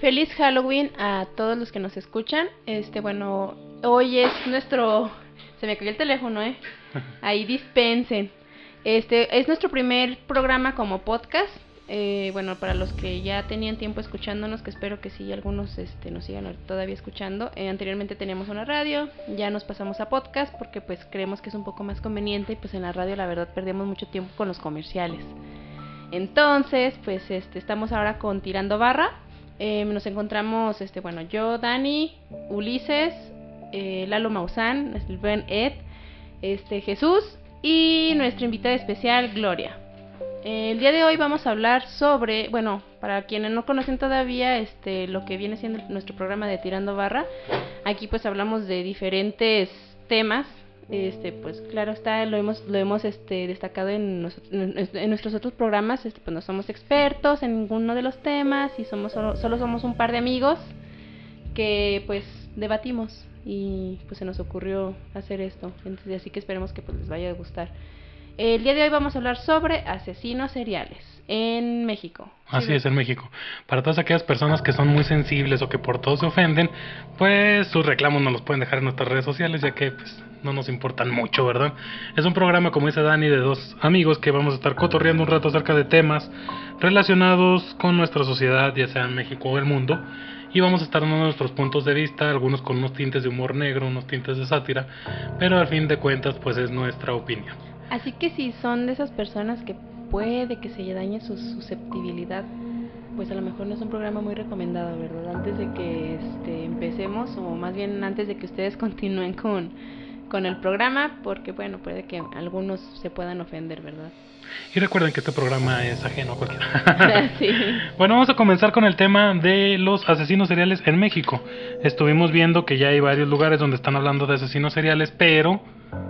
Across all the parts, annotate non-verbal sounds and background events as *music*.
Feliz Halloween a todos los que nos escuchan. Este, bueno, hoy es nuestro se me cayó el teléfono, ¿eh? *laughs* Ahí dispensen. Este es nuestro primer programa como podcast. Eh, bueno, para los que ya tenían tiempo escuchándonos, que espero que sí, algunos este, nos sigan todavía escuchando. Eh, anteriormente teníamos una radio, ya nos pasamos a podcast porque pues creemos que es un poco más conveniente y pues en la radio la verdad perdemos mucho tiempo con los comerciales. Entonces, pues este, estamos ahora con Tirando Barra. Eh, nos encontramos, este, bueno, yo, Dani, Ulises, eh, Lalo Maussan, el buen Ed, este, Jesús y nuestra invitada especial, Gloria el día de hoy vamos a hablar sobre, bueno, para quienes no conocen todavía este lo que viene siendo nuestro programa de Tirando Barra, aquí pues hablamos de diferentes temas. Este, pues claro está, lo hemos lo hemos este destacado en, nuestros otros programas, este pues no somos expertos en ninguno de los temas y somos solo, solo somos un par de amigos que pues debatimos y pues se nos ocurrió hacer esto. Entonces, así que esperemos que pues les vaya a gustar. El día de hoy vamos a hablar sobre asesinos seriales en México. Así es, en México. Para todas aquellas personas que son muy sensibles o que por todo se ofenden, pues sus reclamos nos los pueden dejar en nuestras redes sociales, ya que pues no nos importan mucho, ¿verdad? Es un programa, como dice Dani, de dos amigos que vamos a estar cotorreando un rato acerca de temas relacionados con nuestra sociedad, ya sea en México o el mundo. Y vamos a estar dando nuestros puntos de vista, algunos con unos tintes de humor negro, unos tintes de sátira, pero al fin de cuentas pues es nuestra opinión. Así que si son de esas personas que puede que se dañe su susceptibilidad, pues a lo mejor no es un programa muy recomendado, ¿verdad? Antes de que este, empecemos, o más bien antes de que ustedes *laughs* continúen con, con el programa, porque bueno, puede que algunos se puedan ofender, ¿verdad? Y recuerden que este programa es ajeno a cualquiera. *laughs* sí. Bueno, vamos a comenzar con el tema de los asesinos seriales en México. Estuvimos viendo que ya hay varios lugares donde están hablando de asesinos seriales, pero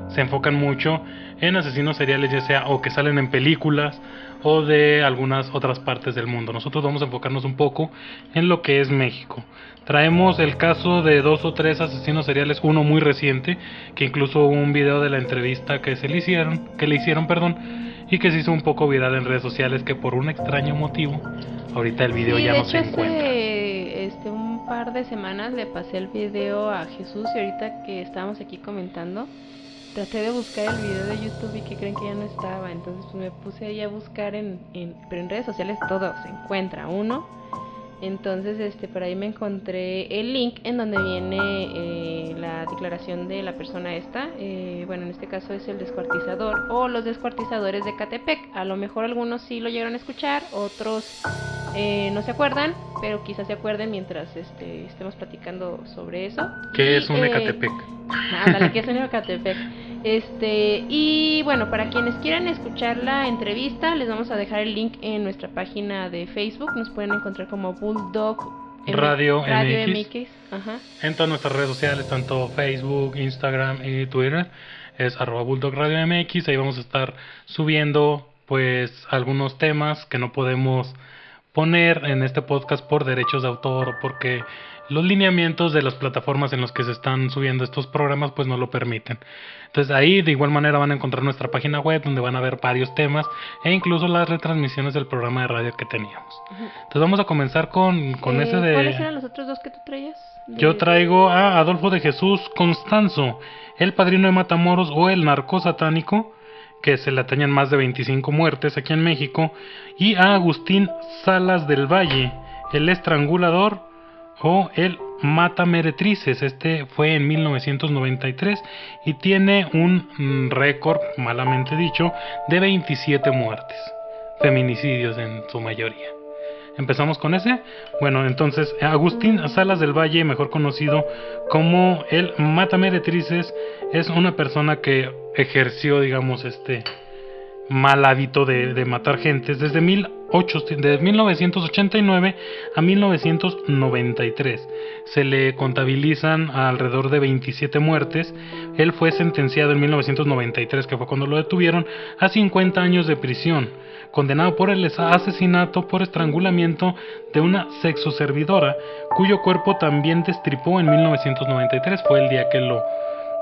se enfocan mucho en asesinos seriales, ya sea o que salen en películas o de algunas otras partes del mundo. Nosotros vamos a enfocarnos un poco en lo que es México. Traemos el caso de dos o tres asesinos seriales, uno muy reciente, que incluso hubo un video de la entrevista que se le hicieron, que le hicieron, perdón, y que se hizo un poco viral en redes sociales que por un extraño motivo ahorita el video ya no se encuentra. este un par de semanas le pasé el video a Jesús y ahorita que estábamos aquí comentando traté de buscar el video de YouTube y que creen que ya no estaba. Entonces pues me puse ahí a buscar en, en, pero en redes sociales todo se encuentra uno. Entonces este por ahí me encontré el link en donde viene eh, la declaración de la persona esta. Eh, bueno, en este caso es el descuartizador o los descuartizadores de Catepec. A lo mejor algunos sí lo llegaron a escuchar, otros eh, no se acuerdan, pero quizás se acuerden mientras este, estemos platicando sobre eso. ¿Qué es un Ecatepec? *laughs* Ándale, ¿qué es un Ecatepec? Este, y bueno, para quienes quieran escuchar la entrevista, les vamos a dejar el link en nuestra página de Facebook. Nos pueden encontrar como Bulldog Radio, MX. En todas nuestras redes sociales, tanto Facebook, Instagram y Twitter, es arroba Bulldog Radio MX. Ahí vamos a estar subiendo pues algunos temas que no podemos poner en este podcast por derechos de autor o porque los lineamientos de las plataformas en las que se están subiendo estos programas pues no lo permiten. Entonces ahí de igual manera van a encontrar nuestra página web donde van a ver varios temas e incluso las retransmisiones del programa de radio que teníamos. Entonces vamos a comenzar con, con eh, ese de... ¿Cuáles eran los otros dos que tú traías? Yo traigo a Adolfo de Jesús Constanzo, el padrino de Matamoros o el narco satánico que se le atañan más de 25 muertes aquí en México, y a Agustín Salas del Valle, el estrangulador o el Mata Meretrices. Este fue en 1993 y tiene un mm, récord, malamente dicho, de 27 muertes, feminicidios en su mayoría. Empezamos con ese. Bueno, entonces Agustín Salas del Valle, mejor conocido como el Mata Meretrices, es una persona que ejerció, digamos, este mal hábito de, de matar gentes desde mil de 1989 a 1993. Se le contabilizan alrededor de 27 muertes. Él fue sentenciado en 1993, que fue cuando lo detuvieron, a 50 años de prisión, condenado por el asesinato por estrangulamiento de una sexoservidora, cuyo cuerpo también destripó en 1993. Fue el día que lo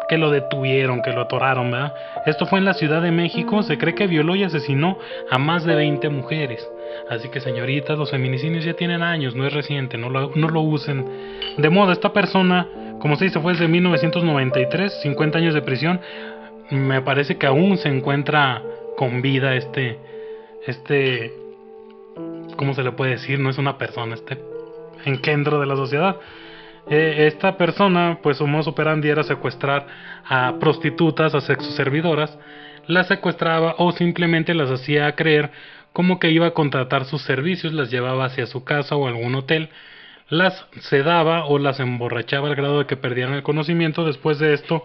que lo detuvieron, que lo atoraron, ¿verdad? Esto fue en la Ciudad de México, se cree que violó y asesinó a más de 20 mujeres. Así que señoritas, los feminicidios ya tienen años, no es reciente, no lo, no lo usen de moda. Esta persona, como se dice, fue desde 1993, 50 años de prisión. Me parece que aún se encuentra con vida este, este, ¿cómo se le puede decir? No es una persona, este engendro de la sociedad. Eh, esta persona, pues su modo operandi era secuestrar a prostitutas, a sexoservidoras, las secuestraba o simplemente las hacía creer como que iba a contratar sus servicios, las llevaba hacia su casa o algún hotel, las sedaba o las emborrachaba al grado de que perdieran el conocimiento. Después de esto,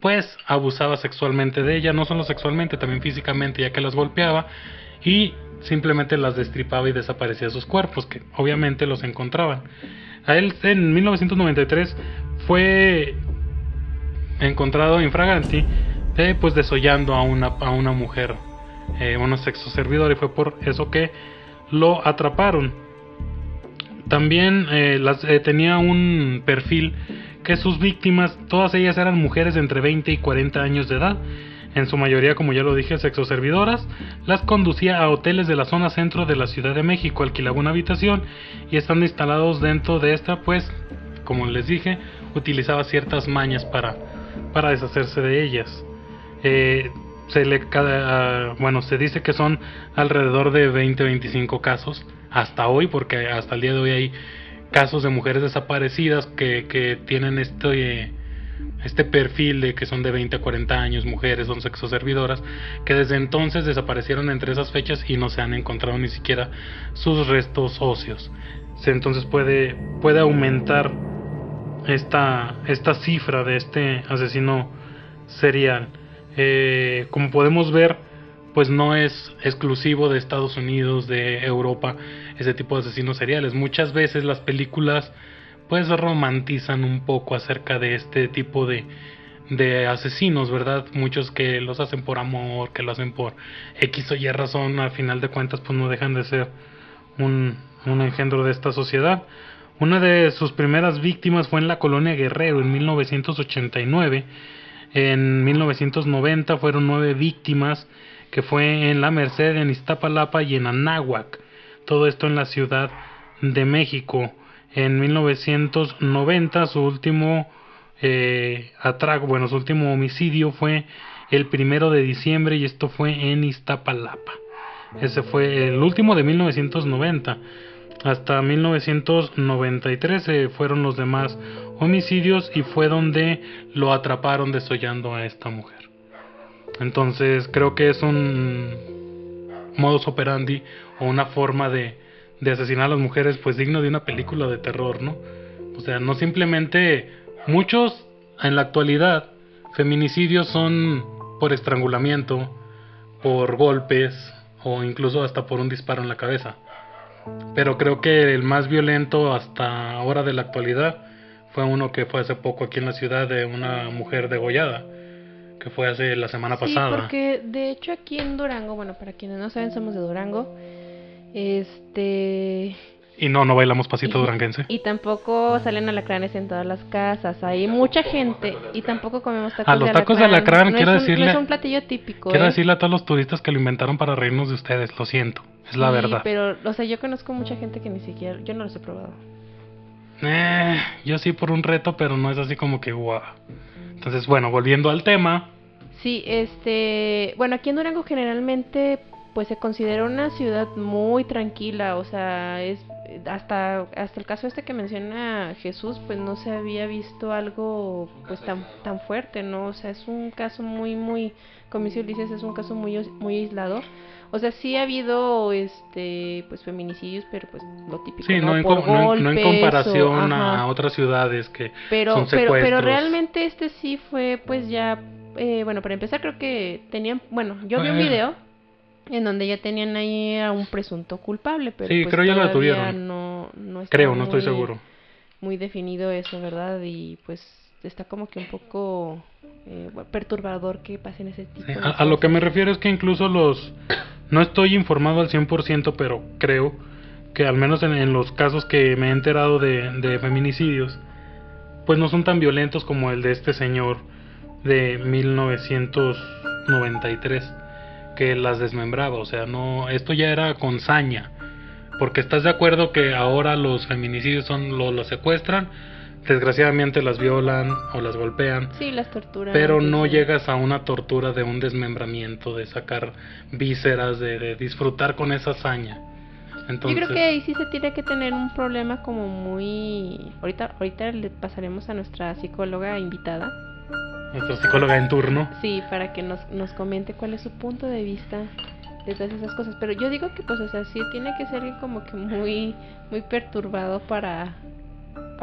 pues abusaba sexualmente de ella, no solo sexualmente, también físicamente, ya que las golpeaba y simplemente las destripaba y desaparecía sus cuerpos, que obviamente los encontraban. A él en 1993 fue encontrado infraganti, eh, pues desollando a una, a una mujer, eh, un sexo servidor, y fue por eso que lo atraparon. También eh, las, eh, tenía un perfil que sus víctimas, todas ellas eran mujeres de entre 20 y 40 años de edad, en su mayoría, como ya lo dije, sexoservidoras, las conducía a hoteles de la zona centro de la Ciudad de México, alquilaba una habitación y estando instalados dentro de esta, pues, como les dije, utilizaba ciertas mañas para, para deshacerse de ellas. Eh, se le cada, bueno, se dice que son alrededor de 20-25 casos hasta hoy, porque hasta el día de hoy hay casos de mujeres desaparecidas que, que tienen este este perfil de que son de 20 a 40 años, mujeres, son sexoservidoras, que desde entonces desaparecieron entre esas fechas y no se han encontrado ni siquiera sus restos óseos. Entonces puede, puede aumentar esta, esta cifra de este asesino serial. Eh, como podemos ver, pues no es exclusivo de Estados Unidos, de Europa, ese tipo de asesinos seriales. Muchas veces las películas pues romantizan un poco acerca de este tipo de, de asesinos, ¿verdad? Muchos que los hacen por amor, que lo hacen por X o Y razón, al final de cuentas pues no dejan de ser un, un engendro de esta sociedad. Una de sus primeras víctimas fue en la colonia Guerrero en 1989. En 1990 fueron nueve víctimas, que fue en La Merced, en Iztapalapa y en Anáhuac. Todo esto en la Ciudad de México. En 1990 su último eh, atraco, bueno, su último homicidio fue el primero de diciembre y esto fue en Iztapalapa. Ese fue el último de 1990. Hasta 1993 eh, fueron los demás homicidios y fue donde lo atraparon desollando a esta mujer. Entonces creo que es un modus operandi o una forma de, de asesinar a las mujeres, pues digno de una película de terror, ¿no? O sea, no simplemente muchos en la actualidad feminicidios son por estrangulamiento, por golpes o incluso hasta por un disparo en la cabeza. Pero creo que el más violento hasta ahora de la actualidad fue uno que fue hace poco aquí en la ciudad de una mujer degollada, que fue hace la semana Sí, pasada. porque de hecho aquí en Durango, bueno, para quienes no saben, somos de Durango. Este. Y no, no bailamos pasito duranguense. Y tampoco salen alacranes en todas las casas. Hay mucha gente y tampoco comemos tacos A los de tacos de alacrán. alacrán, no quiero es un, decirle- No es un platillo típico. Quiero ¿eh? decirle a todos los turistas que lo inventaron para reírnos de ustedes, lo siento, es la Sí, verdad. Pero, o sea, yo conozco mucha gente que ni siquiera. Yo no los he probado. Eh, yo sí por un reto, pero no es así como que guau. Entonces, bueno, volviendo al tema, Sí, este, bueno, aquí en Durango generalmente pues se considera una ciudad muy tranquila, o sea, es hasta hasta el caso este que menciona Jesús, pues no se había visto algo pues tan tan fuerte, ¿no? O sea, es un caso muy muy como dice Ulises, es un caso muy muy aislado. O sea, sí ha habido este pues feminicidios, pero pues lo típico, sí, no, en, Por en- no en golpes o- comparación ajá a otras ciudades que pero, son pero, pero secuestros. realmente este sí fue pues ya, eh, bueno, para empezar creo que tenían, bueno, yo vi un video en donde ya tenían ahí a un presunto culpable, pero Sí, pues creo ya lo detuvieron. No, no está creo, no estoy muy- seguro. Muy definido eso, ¿verdad? Y pues está como que un poco eh, perturbador que pasen ese tipo Sí, de a, a lo que cosas. me refiero es que incluso los... No estoy informado al 100%, pero creo que al menos en, en los casos que me he enterado de, de feminicidios, pues no son tan violentos como el de este señor de 1993 que las desmembraba, o sea, no, esto ya era con saña, Porque estás de acuerdo que ahora los feminicidios son los lo secuestran, desgraciadamente las violan o las golpean. Sí, las torturas. Pero no llegas a una tortura de un desmembramiento, de sacar vísceras, de, de disfrutar con esa hazaña. Entonces... Yo creo que ahí sí se tiene que tener un problema como muy... Ahorita, ahorita le pasaremos a nuestra psicóloga invitada. Nuestra psicóloga en turno. Sí, para que nos, nos comente cuál es su punto de vista de todas esas cosas. Pero yo digo que pues, o sea, sí tiene que ser como que muy, muy perturbado para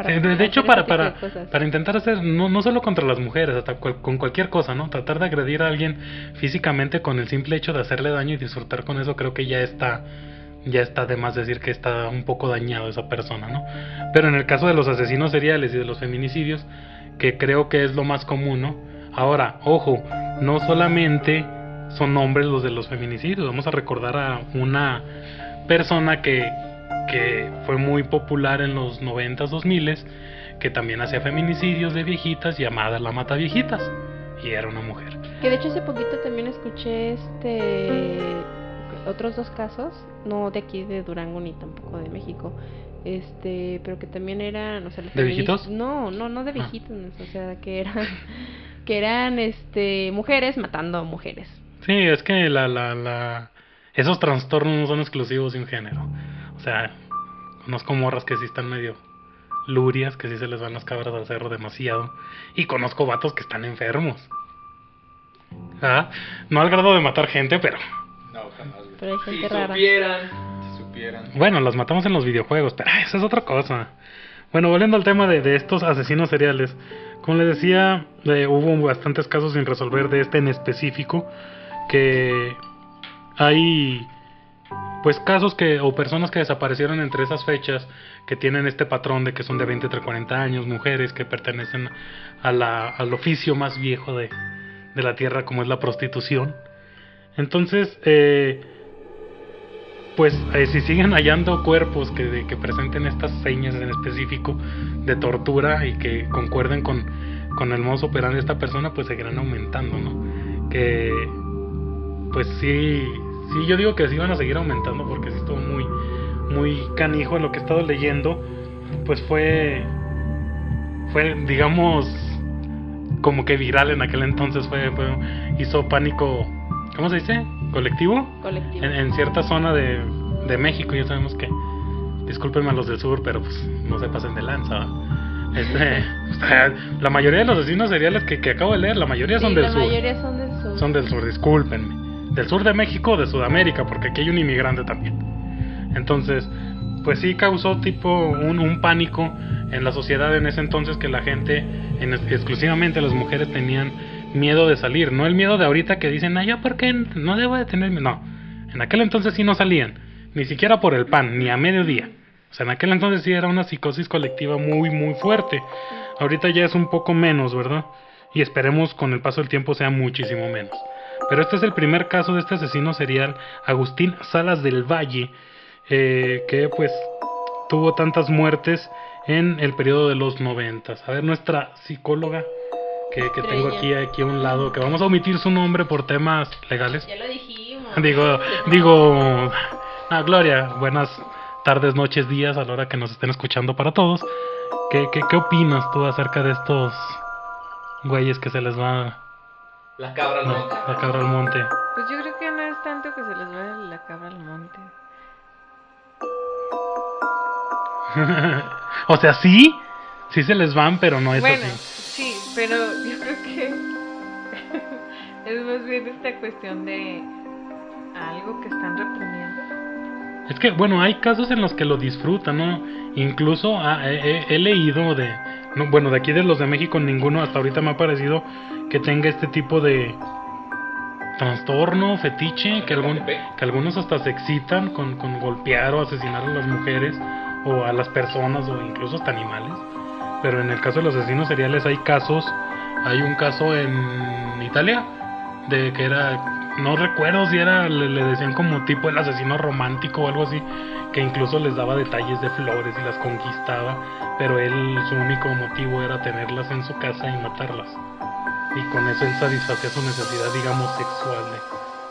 de, hecho, para, para, para intentar hacer, no, no solo contra las mujeres, hasta con cualquier cosa, ¿no? Tratar de agredir a alguien físicamente con el simple hecho de hacerle daño y disfrutar con eso, creo que ya está, ya está de más decir que está un poco dañado esa persona, ¿no? Pero en el caso de los asesinos seriales y de los feminicidios, que creo que es lo más común, ¿no? Ahora, ojo, no solamente son hombres los de los feminicidios, vamos a recordar a una persona que que fue muy popular en los 90s, 2000 que también hacía feminicidios de viejitas llamada La Mata Viejitas y era una mujer. Que de hecho hace poquito también escuché este otros dos casos, no de aquí de Durango ni tampoco de México, este, pero que también eran, o sea, ¿De viejitos? No, no, no de ah. viejitos, o sea, que eran *laughs* que eran este mujeres matando a mujeres. Sí, es que la la la esos trastornos no son exclusivos de un género. O sea, conozco morras que sí están medio lurias, que sí se les van las cabras al cerro demasiado. Y conozco vatos que están enfermos. ¿Ah? No al grado de matar gente, pero... No, jamás. Pero hay gente si Supieran, Bueno, las matamos en los videojuegos, pero eso es otra cosa. Bueno, volviendo al tema de, estos asesinos seriales. Como les decía, eh, hubo bastantes casos sin resolver de este en específico. Que hay pues casos que o personas que desaparecieron entre esas fechas que tienen este patrón de que son de 20 entre 40 años, mujeres que pertenecen a al oficio más viejo de, de la tierra como es la prostitución. Entonces, eh, pues eh, si siguen hallando cuerpos que, que presenten estas señas en específico de tortura y que concuerden con, con el modo operandi de esta persona, pues seguirán aumentando, ¿no? Que pues sí Sí, yo digo que sí van a seguir aumentando porque sí estuvo muy, muy canijo en lo que he estado leyendo. Pues fue, fue, digamos, como que viral en aquel entonces. Fue, hizo pánico, ¿cómo se dice? ¿Colectivo? Colectivo. En, cierta zona de, de México, ya sabemos que, discúlpenme a los del sur, pero pues no se pasen de lanza. Este, *laughs* la mayoría de los asesinos seriales que, que acabo de leer, la mayoría son del sur. La mayoría son del sur. Son del sur, discúlpenme del sur de México o de Sudamérica, porque aquí hay un inmigrante también. Entonces, pues sí causó tipo un, un pánico en la sociedad en ese entonces que la gente, en, exclusivamente las mujeres, tenían miedo de salir. No el miedo de ahorita que dicen, ah, ¿por qué no debo de tener miedo? No, en aquel entonces sí no salían, ni siquiera por el pan, ni a mediodía. O sea, en aquel entonces sí era una psicosis colectiva muy, muy fuerte. Ahorita ya es un poco menos, ¿verdad? Y esperemos con el paso del tiempo sea muchísimo menos. Pero este es el primer caso de este asesino serial, Agustín Salas del Valle, eh, que pues tuvo tantas muertes en el periodo de los noventas. A ver, nuestra psicóloga que, que tengo aquí, aquí a un lado, que vamos a omitir su nombre por temas legales. Ya lo dijimos. Digo, digo, ah, Gloria, buenas tardes, noches, días a la hora que nos estén escuchando para todos. ¿Qué, qué, qué opinas tú acerca de estos güeyes que se les va la cabra al monte. La cabra al monte. Pues yo creo que no es tanto que se les vaya la cabra al monte. *laughs* o sea, sí, sí se les van, pero no es bueno, así. Pero yo creo que *laughs* es más bien esta cuestión de algo que están reprimiendo. Es que, bueno, hay casos en los que lo disfrutan, ¿no? Incluso ah, he, leído de, no, bueno, de aquí de los de México ninguno hasta ahorita me ha parecido que tenga este tipo de trastorno, fetiche, que, algún, que algunos hasta se excitan con, con golpear o asesinar a las mujeres o a las personas o incluso hasta animales. Pero en el caso de los asesinos seriales hay casos, hay un caso en Italia de que era, no recuerdo si era, le, decían como tipo el asesino romántico o algo así, que incluso les daba detalles de flores y las conquistaba, pero él su único motivo era tenerlas en su casa y matarlas y con eso él satisfacía su necesidad, digamos, sexual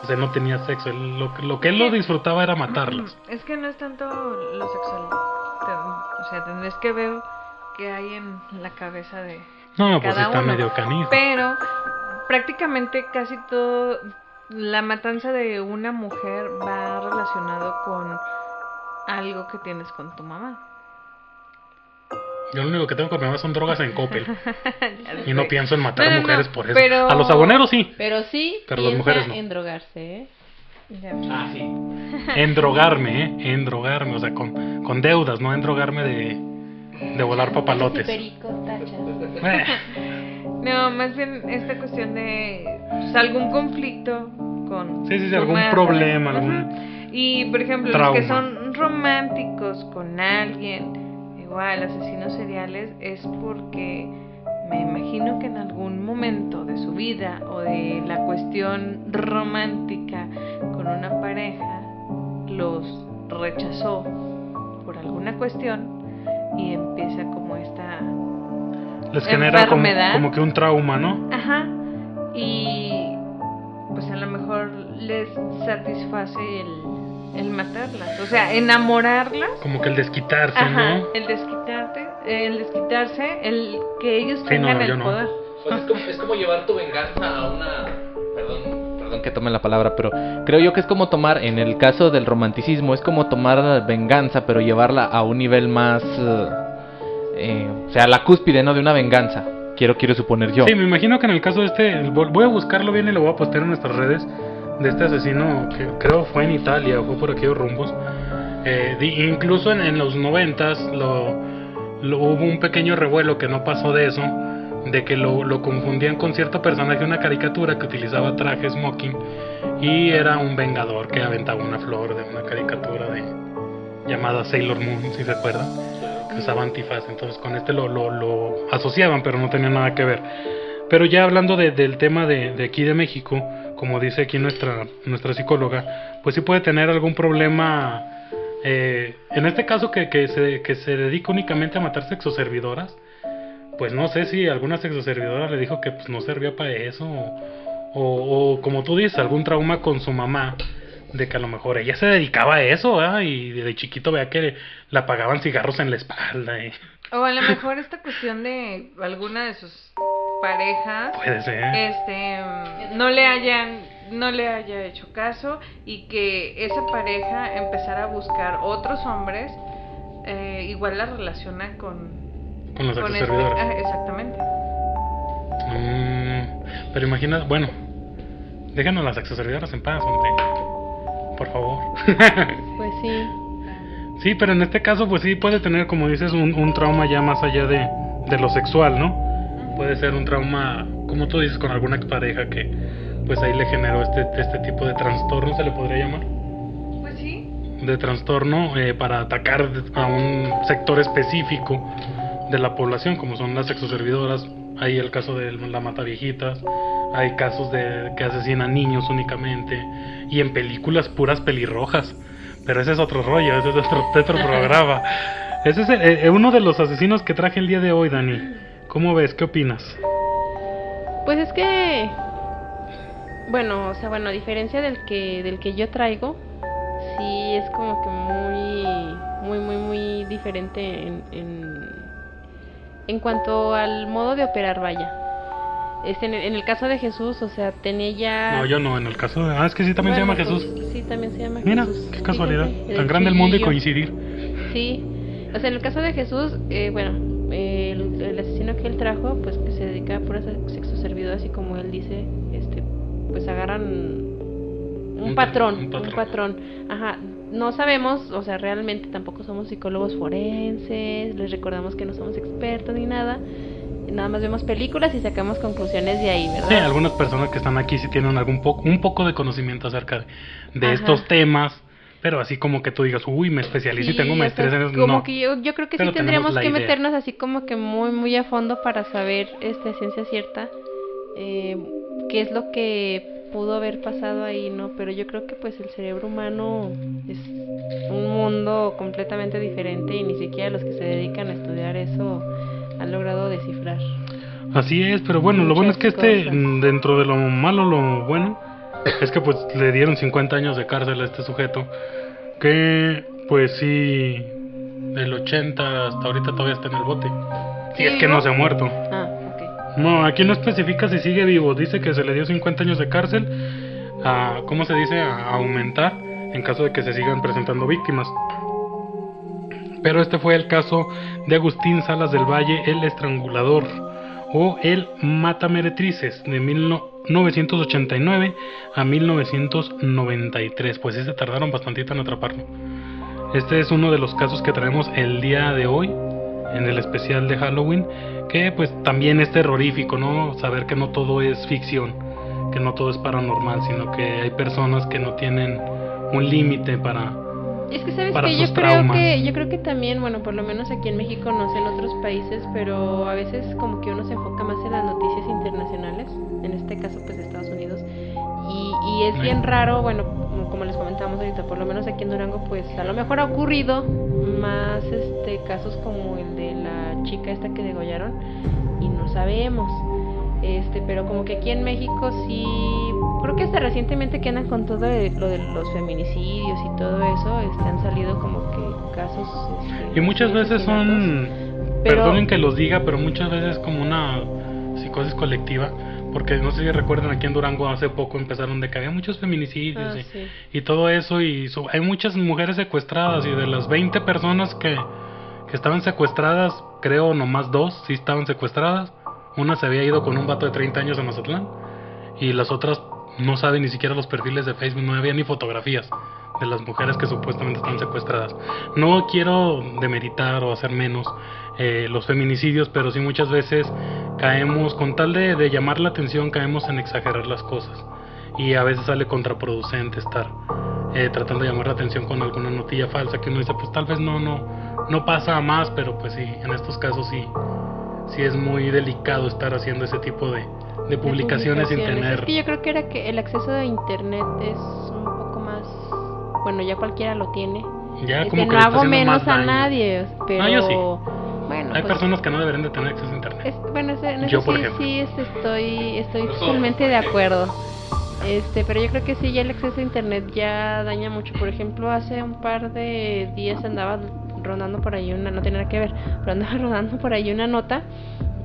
O sea, no tenía sexo. él- lo, que- lo que él lo disfrutaba era matarlas. Es que no es tanto lo sexual. O sea, tendrías que ver qué hay en la cabeza de No, pues cada está uno. medio canijo. Pero prácticamente casi todo la matanza de una mujer va relacionado con algo que tienes con tu mamá. Yo lo único que tengo con mi mamá son drogas en Coppel. *laughs* Y no pienso en matar No, mujeres no, por eso. pero- A los aboneros sí. Pero sí Pero las mujeres no. en drogarse, ¿eh? Ah, sí. En drogarme, ¿eh? En drogarme. O sea, con, con deudas, no en drogarme de, de volar papalotes. *laughs* No, más bien esta cuestión de pues, algún conflicto con Sí, sí, algún madre. problema, Ajá. algún- Y por ejemplo, trauma. los que son románticos con alguien, igual asesinos seriales, es porque me imagino que en algún momento de su vida o de la cuestión romántica con una pareja los rechazó por alguna cuestión y empieza como esta les genera como, Enfermedad. como que un trauma, ¿no? Ajá. Y pues a lo mejor les satisface el, el matarlas. O sea, enamorarlas. Como que el desquitarse, Ajá. ¿no? El desquitarte, el desquitarse, el que ellos Sí, tengan no, el no. poder. Pues es como, es como llevar tu venganza a una... Perdón, perdón que tome la palabra, pero creo yo que es como tomar, en el caso del romanticismo, es como tomar venganza, pero llevarla a un nivel más... eh, eh, o sea, la cúspide, ¿no? De una venganza. Quiero, quiero suponer yo. Sí, me imagino que en el caso de este, voy a buscarlo bien y lo voy a postear en nuestras redes, de este asesino que creo fue en Italia fue por aquellos rumbos. Eh, incluso en, en los noventas lo, lo- hubo un pequeño revuelo que no pasó de eso, de que lo, lo confundían con cierto personaje una caricatura que utilizaba traje smoking y era un vengador que aventaba una flor de una caricatura de llamada Sailor Moon, si se acuerdan que usaba antifaz, entonces con este lo, lo, lo asociaban, pero no tenía nada que ver. Pero ya hablando de- del tema de, de aquí de México, como dice aquí nuestra, nuestra psicóloga, pues sí puede tener algún problema, eh, en este caso que, que, se, que se dedica únicamente a matar sexoservidoras, pues no sé si alguna sexoservidora le dijo que pues, no servía para eso, o, o, o como tú dices, algún trauma con su mamá, de que a lo mejor ella se dedicaba a eso, ¿verdad? y de chiquito vea que le apagaban cigarros en la espalda, O a lo mejor esta cuestión de alguna de sus parejas puede ser. este no le hayan no le haya hecho caso y que esa pareja empezara a buscar otros hombres eh, igual la relaciona con con los con este- sexoservidores. ah, exactamente Mm, pero imagina, bueno, déjanos las sexoservidoras en paz, hombre. Por favor. *laughs* Pues sí. sí, pero en este caso, pues sí puede tener, como dices, un, un trauma ya más allá de, de lo sexual, ¿no? Puede ser un trauma, como tú dices, con alguna expareja que, pues ahí le generó este, este tipo de trastorno, se le podría llamar. pues sí de trastorno eh, para atacar a un sector específico de la población, como son las sexoservidoras. Hay el caso de la mata viejitas, hay casos de que asesinan niños únicamente, y en películas puras pelirrojas. Pero ese es otro rollo, ese es otro, otro *laughs* programa. Ese es eh, eh, uno de los asesinos que traje el día de hoy, Dani. ¿Cómo ves? ¿Qué opinas? Pues es que bueno, o sea, bueno, a diferencia del que del que yo traigo, sí es como que muy muy muy muy diferente en en, en cuanto al modo de operar, vaya. Este, en, el, en el caso de Jesús, o sea, tenía ya No, yo no, en el caso de... Ah, es que sí, también Bueno, se llama pues, Jesús. Sí, también se llama Mira, Jesús. qué casualidad. Fíjate, Tan grande el mundo y coincidir. Sí, o sea, en el caso de Jesús, eh, bueno, eh, el, el asesino que él trajo, pues que se dedica a puras sexo servido, así como él dice, este, pues agarran un, Un- patrón, un patrón. Ajá, no sabemos, o sea, realmente tampoco somos psicólogos forenses, les recordamos que no somos expertos ni nada, nada más vemos películas y sacamos conclusiones de ahí, ¿verdad? Sí, algunas personas que están aquí sí tienen algún poco, un poco de conocimiento acerca de, estos temas, pero así como que tú digas, uy, me especializo y tengo maestría en eso", como no. que yo, yo creo que sí tendríamos que idea. meternos así como que muy muy a fondo para saber este a ciencia cierta eh, qué es lo que pudo haber pasado ahí no pero yo creo que pues el cerebro humano es un mundo completamente diferente y ni siquiera los que se dedican a estudiar eso han logrado descifrar Así es, pero bueno, lo bueno es que este, cosas. mm, dentro de lo malo, lo bueno, es que pues le dieron 50 años de cárcel a este sujeto, que pues sí, del 80 hasta ahorita todavía está en el bote. Si es que no se ha muerto. Ah. No, aquí no especifica si sigue vivo. Dice que se le dio 50 años de cárcel a, ¿cómo se dice? A aumentar en caso de que se sigan presentando víctimas. Pero este fue el caso de Agustín Salas del Valle, el estrangulador, o el Matameretrices, de 1989 a 1993. Pues sí se tardaron bastantito en atraparlo. Este es uno de los casos que traemos el día de hoy, en el especial de Halloween, que pues también es terrorífico, ¿no? Saber que no todo es ficción, que no todo es paranormal, sino que hay personas que no tienen un límite para, Es que sabes que yo creo que yo creo que también, bueno, por lo menos aquí en México, no sé en otros países, pero a veces como que uno se enfoca más en las noticias internacionales, en este caso pues de Estados Unidos, y, y es Sí. bien raro, bueno, como, les comentábamos ahorita, por lo menos aquí en Durango, pues a lo mejor ha ocurrido más este casos como el de la chica esta que degollaron y no sabemos. Este, pero como que aquí en México sí, creo que hasta recientemente que andan con todo de- lo de los feminicidios y todo eso, este, han salido como que casos. este, Y muchas de veces son. Pero- perdonen que los diga, pero muchas veces como una psicosis colectiva, porque no sé si recuerdan aquí en Durango hace poco empezaron de que había muchos feminicidios Ah, y, sí. y todo eso y hay muchas mujeres secuestradas y de las 20 personas que, que estaban secuestradas, creo nomás dos sí estaban secuestradas. Una se había ido con un vato de 30 años a Mazatlán y las otras no saben ni siquiera los perfiles de Facebook, no había ni fotografías de las mujeres que supuestamente están secuestradas. No quiero demeritar o hacer menos eh, los feminicidios, pero sí muchas veces caemos, con tal de, de llamar la atención, caemos en exagerar las cosas. Y a veces sale contraproducente estar eh, tratando de llamar la atención con alguna notilla falsa que uno dice, pues tal vez no, no, no pasa a más, pero pues sí, en estos casos sí, sí es muy delicado estar haciendo ese tipo de, de publicaciones sin tener... Es que yo creo que era que el acceso a internet es un. Bueno, ya cualquiera lo tiene. Ya Este, como que no hago menos a nadie, pero. yo sí. Bueno, Hay pues, personas que no deberían de tener acceso a internet. es- bueno, ese- en eso Yo, por sí, ejemplo. sí este, estoy, estoy totalmente de acuerdo. Este, pero yo creo que sí, ya el acceso a internet ya daña mucho. Por ejemplo, hace un par de días andaba rondando por ahí una, no tiene nada que ver, pero andaba *laughs* rodando por ahí una nota.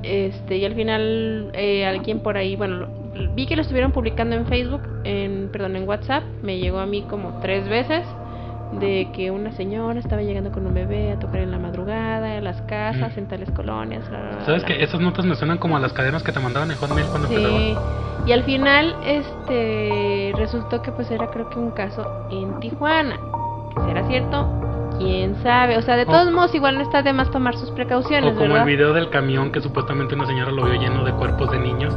Este, y al final eh, alguien por ahí, bueno, lo- vi que lo estuvieron publicando en Facebook, en, perdón, en WhatsApp, me llegó a mí como tres veces de que una señora estaba llegando con un bebé a tocar en la madrugada en las casas, Mm. en tales colonias. bla, bla, ¿Sabes bla. que Esas notas me suenan como a las cadenas que te mandaban en Hotmail cuando empezaba. Sí. Y al final, este, resultó que pues era creo que un caso en Tijuana. ¿Será cierto? ¿Quién sabe? O sea, de todos modos igual no está de más tomar sus precauciones, O como ¿verdad? el video del camión que supuestamente una señora lo vio lleno de cuerpos de niños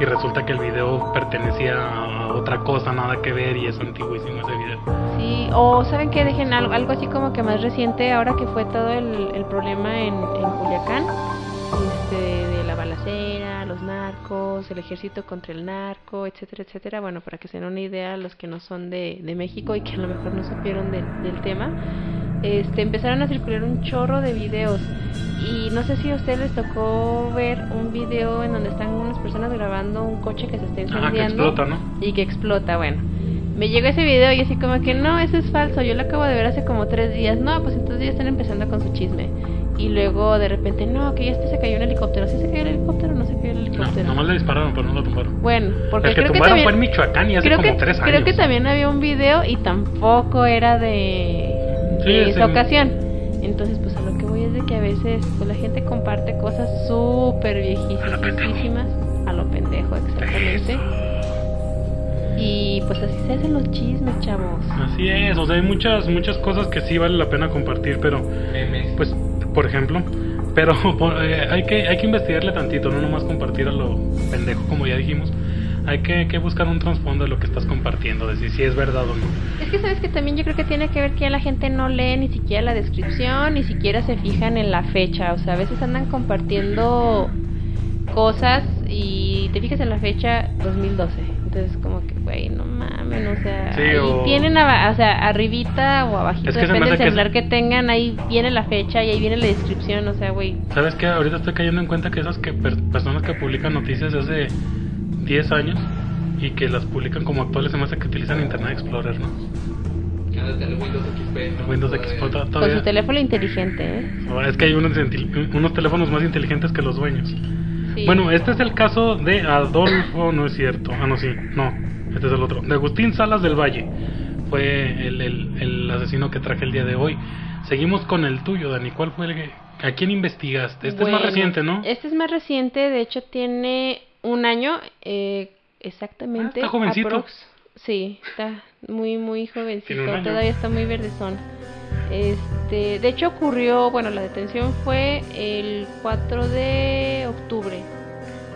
y resulta que el video pertenecía a otra cosa, nada que ver y es antiguísimo ese video. Sí, o saben que dejen algo, algo así como que más reciente, ahora que fue todo el, el problema en, en Culiacán, este, de la balacera, los narcos, el ejército contra el narco, etcétera, etcétera. Bueno, para que se den una idea los que no son de, de México y que a lo mejor no supieron del, del tema, este, empezaron a circular un chorro de videos. Y no sé si a ustedes les tocó ver un video en donde están unas personas grabando un coche que se está Ajá, que incendiando explota, ¿no? y que explota, bueno. Me llegó ese video y así como que no, eso es falso, yo lo acabo de ver hace como tres días. No, pues entonces ya están empezando con su chisme. Y luego de repente, no, que ya este se cayó un helicóptero. ¿Sí se cayó el helicóptero o no se cayó el No, helicóptero? nomás le dispararon, pero no lo tumbaron. Bueno, porque el que creo que tumbaron también, fue en Michoacán y hace creo como que, tres años. creo que también había un video y tampoco era de, Sí, esa ocasión. Entonces, pues a lo que voy es de que a veces pues, la gente comparte cosas súper viejísimas a lo pendejo, exactamente. Y pues así se hacen los chismes, chavos. Así es, o sea, hay muchas muchas cosas que sí vale la pena compartir, pero Memes. pues por ejemplo, pero *laughs* por- eh, hay que hay que investigarle tantito, no nomás compartir a lo pendejo como ya dijimos. Hay que, que buscar un trasfondo de lo que estás compartiendo, de si, si es verdad o no. Es que sabes que también yo creo que tiene que ver que ya la gente no lee ni siquiera la descripción, ni siquiera se fijan en la fecha. O sea, a veces andan compartiendo cosas y te fijas en la fecha 2012. Entonces, como que, güey, no mamen, o sea, Sí, ahí o- tienen, o sea, arribita o abajito, Es que depende del que es- celular que tengan, ahí viene la fecha y ahí viene la descripción, o sea, güey. ¿Sabes qué? Ahorita estoy cayendo en cuenta que esas que per- personas que publican noticias de hace 10 años y que las publican como actuales, se me hace que utilizan Internet Explorer, ¿no? Windows XP. ¿no? Windows. XP Con su teléfono inteligente, ¿eh? Ahora es que hay unos, unos teléfonos más inteligentes que los dueños. Sí. Bueno, este es el caso de Adolfo, no es cierto. Ah, no, sí, no, este es el otro. De Agustín Salas del Valle. Fue el, el, el asesino que traje el día de hoy. Seguimos con el tuyo, Dani. ¿Cuál fue el que, ¿A quién investigaste? Este es más reciente, ¿no? Este es más reciente, de hecho tiene un año eh, exactamente. Ah, está jovencito. aprox. Sí, está muy, muy jovencito, todavía está muy verdezón. Este, de hecho ocurrió, bueno, la detención fue el 4 de octubre.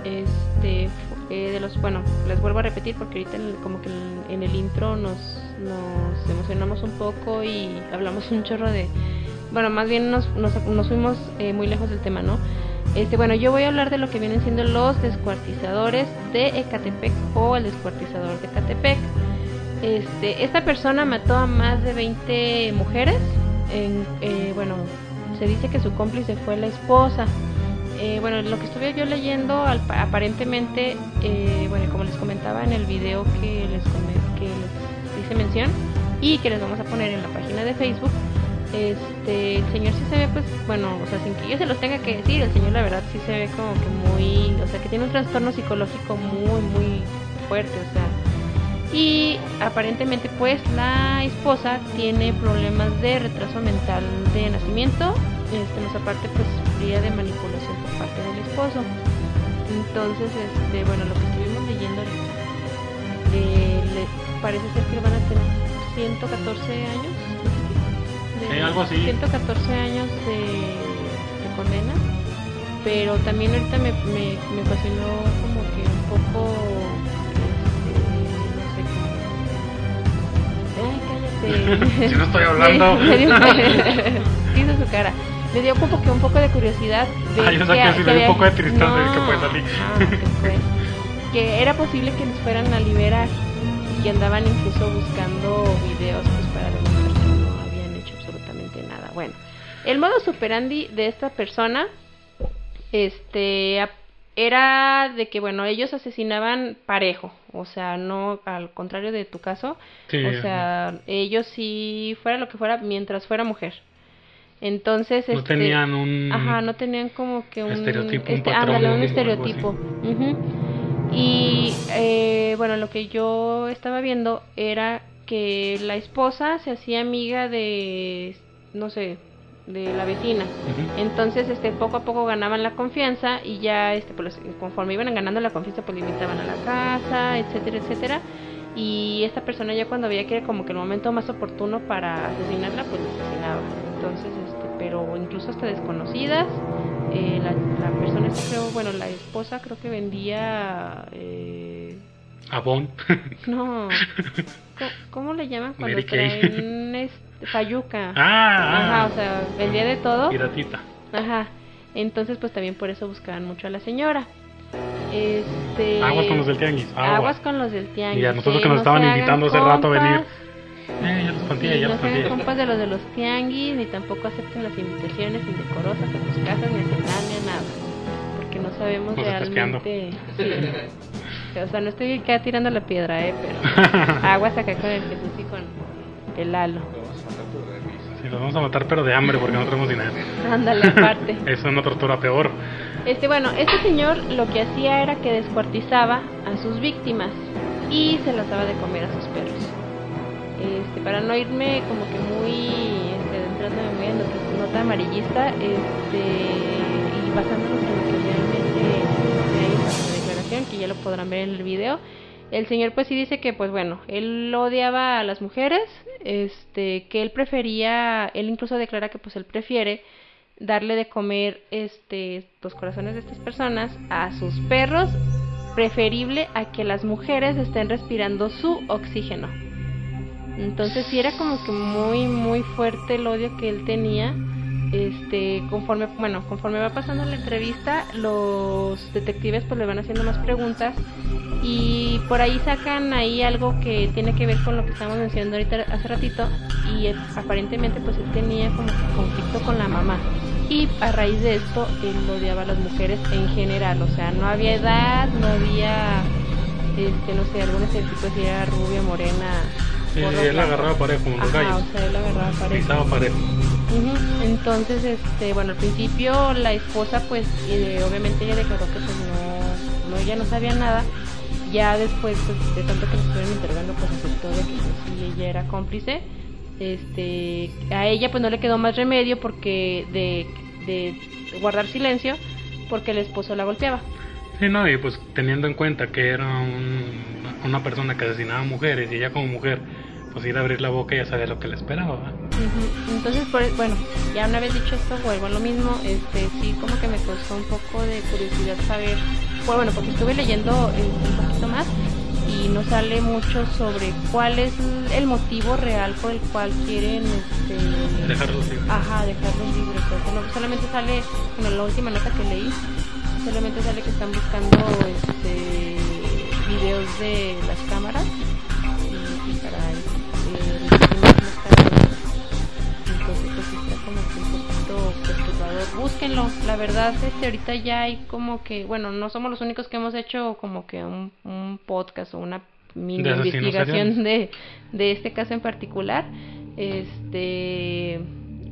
Este, eh, de los, bueno, les vuelvo a repetir porque ahorita en el- como que en, en el intro nos, nos emocionamos un poco y hablamos *laughs* un chorro de, bueno, más bien nos, nos, nos fuimos eh, muy lejos del tema, ¿no? Este, bueno, yo voy a hablar de lo que vienen siendo los descuartizadores de Ecatepec o el descuartizador de Ecatepec. Este, esta persona mató a más de 20 mujeres. En, eh, bueno, se dice que su cómplice fue la esposa. Eh, bueno, lo que estuve yo leyendo, al- aparentemente, eh, bueno, como les comentaba en el video que les, que les hice mención y que les vamos a poner en la página de Facebook, este, el señor sí se ve, pues, bueno, o sea, sin que yo se los tenga que decir, el señor la verdad sí se ve como que muy, o sea, que tiene un trastorno psicológico muy, muy fuerte, o sea, y aparentemente pues la esposa tiene problemas de retraso mental de nacimiento, este, más aparte pues sufría de manipulación por parte del esposo. Entonces, este, bueno, lo que estuvimos leyendo ahorita, eh, le- parece ser que van a tener 114 años. De- Sí, algo así. 114 años de, de condena, pero también ahorita me, me, me fascinó como que un poco, este, no sé. Ay, cállate. Si no estoy hablando. Me, *laughs* me dio, ¿Qué *laughs* hizo su cara? Me dio como que un poco de curiosidad. De Ah, yo sabía que sí, le dio un poco de tristeza de que fue salir. ah, que fue. Que era posible que los fueran a liberar y que andaban incluso buscando videos pues nada. Bueno, el modo superandi de esta persona este era de que bueno, ellos asesinaban parejo, o sea, no al contrario de tu caso, Sí, o sea, ellos sí fuera lo que fuera mientras fuera mujer. Entonces, no este, tenían un. Ajá, no tenían como que un Estereotipo, un este, patrón ándale, o un algo estereotipo. Y eh, bueno, lo que yo estaba viendo era que la esposa se hacía amiga de, no sé, de la vecina. Entonces, este, poco a poco ganaban la confianza y ya, este, pues, conforme iban ganando la confianza, pues le invitaban a la casa, etcétera, etcétera. Y esta persona ya cuando veía que era como que el momento más oportuno para asesinarla, pues la asesinaba. Entonces, este, pero incluso hasta desconocidas, eh, la, la persona esta creo, bueno, la esposa creo que vendía, eh, Avon. no, *laughs* ¿cómo, cómo le llaman cuando traen este, fayuca? ah, Ajá, o sea, vendía de todo. Piratita. Ajá. Entonces, pues también por eso buscaban mucho a la señora. Este. Aguas con los del tianguis. Aguas, Aguas. con los del tianguis. Y a nosotros eh, que nos no estaban invitando hace rato a venir. Eh, ya los sí, planteé, ya no los se hagan planteé. compas de los de los tianguis, ni tampoco acepten las invitaciones indecorosas a sus casas, ni a cenar, ni a nada. Porque no sabemos Nos realmente. *laughs* Sí. O sea, no estoy acá tirando la piedra, eh, pero. *laughs* Aguas acá con el Jesús y con el Lalo. Sí, los vamos a matar, pero de hambre porque no tenemos dinero. Ándale, *laughs* aparte. Eso es una tortura peor. Este, bueno, este señor lo que hacía era que descuartizaba a sus víctimas y se las daba de comer a sus perros. Este, para no irme como que muy, este, entrándome muy en nota, nota amarillista, este, y basándonos en lo que realmente hay en la declaración, que ya lo podrán ver en el video, el señor pues sí dice que pues bueno, él odiaba a las mujeres, este, que él prefería, él incluso declara que pues él prefiere darle de comer este los corazones de estas personas a sus perros preferible a que las mujeres estén respirando su oxígeno. Entonces sí era como que muy muy fuerte el odio que él tenía este conforme bueno conforme va pasando la entrevista los detectives pues le van haciendo más preguntas y por ahí sacan ahí algo que tiene que ver con lo que estábamos mencionando ahorita hace ratito y aparentemente pues él tenía como conflicto con la mamá y a raíz de esto él odiaba a las mujeres en general o sea no había edad no había este, no sé, algún estereotipo si era rubia, morena. Sí, él agarraba parejo como los gallos. o sea, él agarraba parejo. Pisaba Ujú, Entonces, este, bueno, al principio la esposa, pues, eh, obviamente ella declaró que pues no, no, ella no sabía nada. Ya después, pues, de tanto que la estuvieron interrogando, pues aceptó de que pues, sí, ella era cómplice. Este, a ella pues no le quedó más remedio porque de, de guardar silencio porque el esposo la golpeaba. Sí, no, y pues teniendo en cuenta que era un- una persona que asesinaba mujeres y ella como mujer, pues ir a abrir la boca ya sabía lo que le esperaba. Entonces, por- bueno, ya una vez dicho esto, vuelvo a lo mismo, este, sí, como que me causó un poco de curiosidad saber, pues, bueno, porque estuve leyendo eh, un poquito más y no sale mucho sobre cuál es el motivo real por el cual quieren, este, Dejarlos libres. ajá, dejarlos libres, no- solamente sale, bueno, la última nota que leí, solamente sale que están buscando, este, videos de las cámaras entonces pues sí está como que un poquito perturbador. Búsquenlo la verdad este ahorita ya hay como que bueno no somos los únicos que hemos hecho como que un, un podcast o una mini De investigación de, de este caso en particular este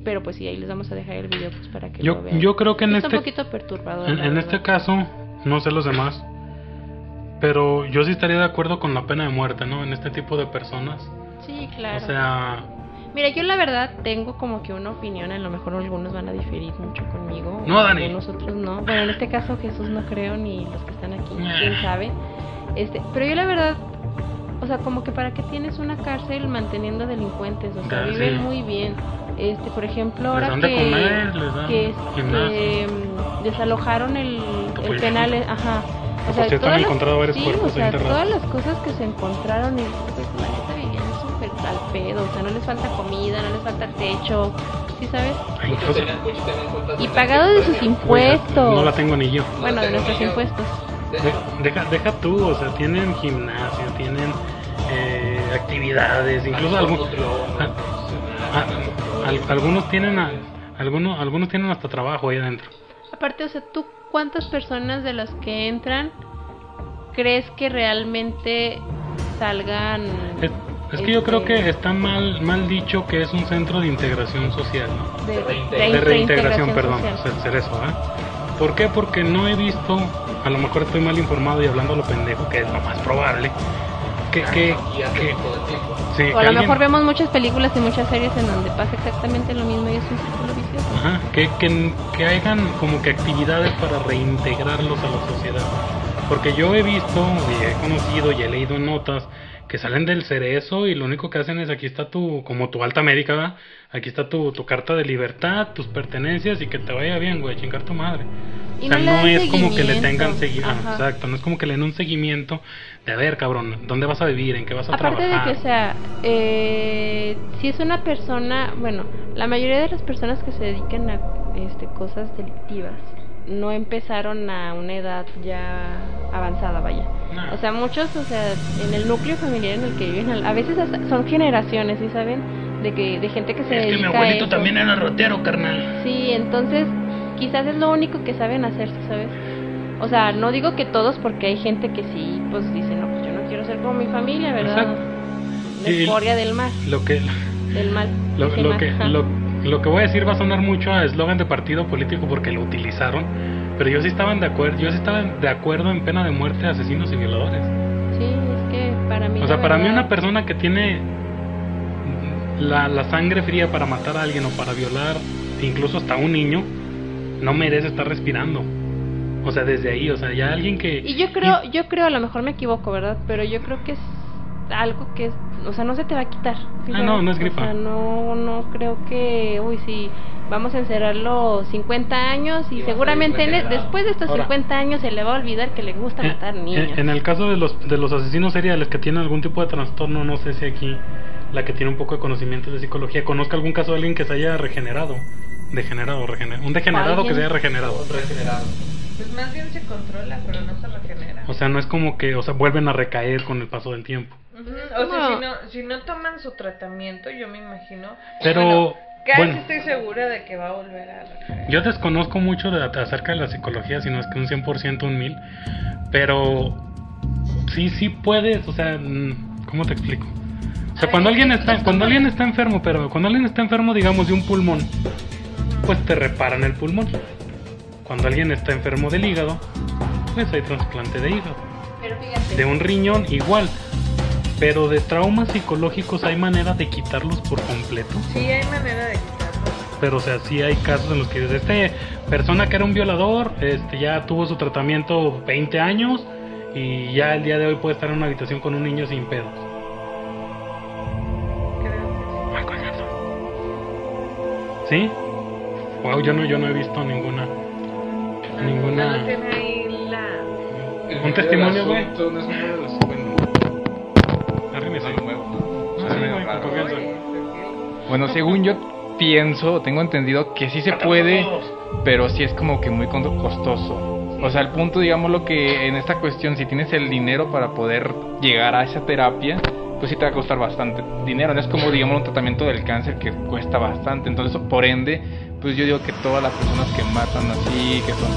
pero pues sí ahí les vamos a dejar el video pues para que Yo- lo vean. yo creo que en Está este- un poquito perturbador En, este caso, no sé los demás, pero yo sí estaría de acuerdo con la pena de muerte, ¿no? En este tipo de personas. sí claro. O sea, Mira, yo la verdad tengo como que una opinión, a lo mejor algunos van a diferir mucho conmigo, No, Dani. algunos otros no. Bueno, en este caso Jesús no creo ni los que están aquí, Nah. quién sabe. Este, pero yo la verdad, o sea, como que para qué tienes una cárcel manteniendo delincuentes, o sea, Ya, viven sí. muy bien. Este, por ejemplo, ahora que, comer, este, mm, desalojaron el, penal, ajá. Han encontrado varios sí, cuerpos o sea, todas las cosas que se encontraron y pedo, o sea, no les falta comida, no les falta techo, ¿sí sabes? culpas Y pagado de sus impuestos. no la tengo ni yo. Bueno, de nuestros impuestos. De- deja, deja tú, o sea, tienen gimnasio, tienen eh, actividades, incluso algún- a- a- al- algunos tienen a- algunos algunos tienen hasta trabajo ahí adentro. Aparte, o sea, ¿tú cuántas personas de las que entran crees que realmente salgan? Es, es que yo este, creo que está mal mal dicho que es un centro de integración social, ¿no? de, reintegración. de reintegración, perdón, social. ser, ser eso, ¿eh? ¿Por qué? Porque no he visto, a lo mejor estoy mal informado y hablando a lo pendejo, que es lo más probable, que, que, que- el sí, O que a lo alguien- mejor vemos muchas películas y muchas series en donde pasa exactamente lo mismo y es un círculo vicioso. Ajá, que, que, que hagan como que actividades para reintegrarlos a la sociedad. Porque yo he visto y he conocido y he leído notas que salen del cerezo y lo único que hacen es aquí está tu, como tu alta médica, ¿verdad? aquí está tu, tu carta de libertad, tus pertenencias y que te vaya bien, güey, chingar tu madre. Y o sea, no es como que le tengan seguimiento, exacto, no es como que le den un seguimiento de a ver, cabrón, ¿dónde vas a vivir? ¿En qué vas a Aparte de trabajar? que, o sea, eh, si es una persona, bueno, la mayoría de las personas que se dedican a este, cosas delictivas no empezaron a una edad ya avanzada, vaya. No. O sea, muchos, o sea, en el núcleo familiar en el que viven, a veces hasta son generaciones, ¿sí saben? De que de gente que se es que mi a abuelito eso. también era rotero, carnal. Sí, entonces quizás es lo único que saben hacer, ¿sí ¿sabes? O sea, no digo que todos porque hay gente que sí, pues dice, no, pues yo no quiero ser como mi familia, ¿verdad? Exacto. La del mal, Lo que del mal. Lo, que, lo, lo que voy a decir va a sonar mucho a eslogan de partido político porque lo utilizaron, pero yo sí estaban de acuerdo, yo sí estaba de acuerdo en pena de muerte a asesinos y violadores. Sí, es que para mí... O sea, para mí una persona que tiene la, la sangre fría para matar a alguien o para violar, incluso hasta un niño, no merece estar respirando. O sea, desde ahí, o sea, ya alguien que... Y yo creo, yo creo, a lo mejor me equivoco, ¿verdad? Pero yo creo que es algo que, es, o sea, no se te va a quitar. ¿sí Ah, no, no es gripa. O sea, no, no creo que, uy, sí, vamos a encerrarlo 50 años y seguramente en- regenerado. después de estos Ahora. 50 años se le va a olvidar que le gusta En- matar niños. En, en el caso de los, de los asesinos seriales que tienen algún tipo de trastorno, no sé si aquí la que tiene un poco de conocimiento de psicología conozca algún caso de alguien que se haya regenerado. Degenerado, regener- un degenerado que se haya regenerado. Regenerado. Pues más bien se controla, pero no se regenera. O sea, no es como que, o sea, vuelven a recaer con el paso del tiempo. Ujú, O sea, si no, si no toman su tratamiento, yo me imagino. Pero, bueno, casi bueno. estoy segura de que va a volver a recaer. Yo desconozco mucho de, acerca de la psicología, si no es que un 100% un mil, pero sí, sí puedes, o sea, mm, ¿cómo te explico? O sea, cuando alguien está, cuando alguien está enfermo, pero cuando alguien está enfermo, digamos, de un pulmón, pues te reparan el pulmón. Cuando alguien está enfermo del hígado, pues hay trasplante de hígado. Pero fíjate. De un riñón igual. Pero de traumas psicológicos hay manera de quitarlos por completo. Sí, hay manera de quitarlo. Pero o sea, sí hay casos en los que dices, este persona que era un violador, este ya tuvo su tratamiento 20 años y ya el día de hoy puede estar en una habitación con un niño sin pedos. ¿Sí? Wow, yo no, yo no he visto ninguna. sí. Ninguna. No tiene ahí la... Un testimonio, güey. De los. Bueno, según yo pienso, tengo entendido que sí se puede, pero sí es como que muy costoso. O sea, el punto, digamos, lo que en esta cuestión, si tienes el dinero para poder llegar a esa terapia, pues sí te va a costar bastante dinero. No es como, digamos, un tratamiento del cáncer que cuesta bastante. Entonces, por ende, pues yo digo que todas las personas que matan así, que son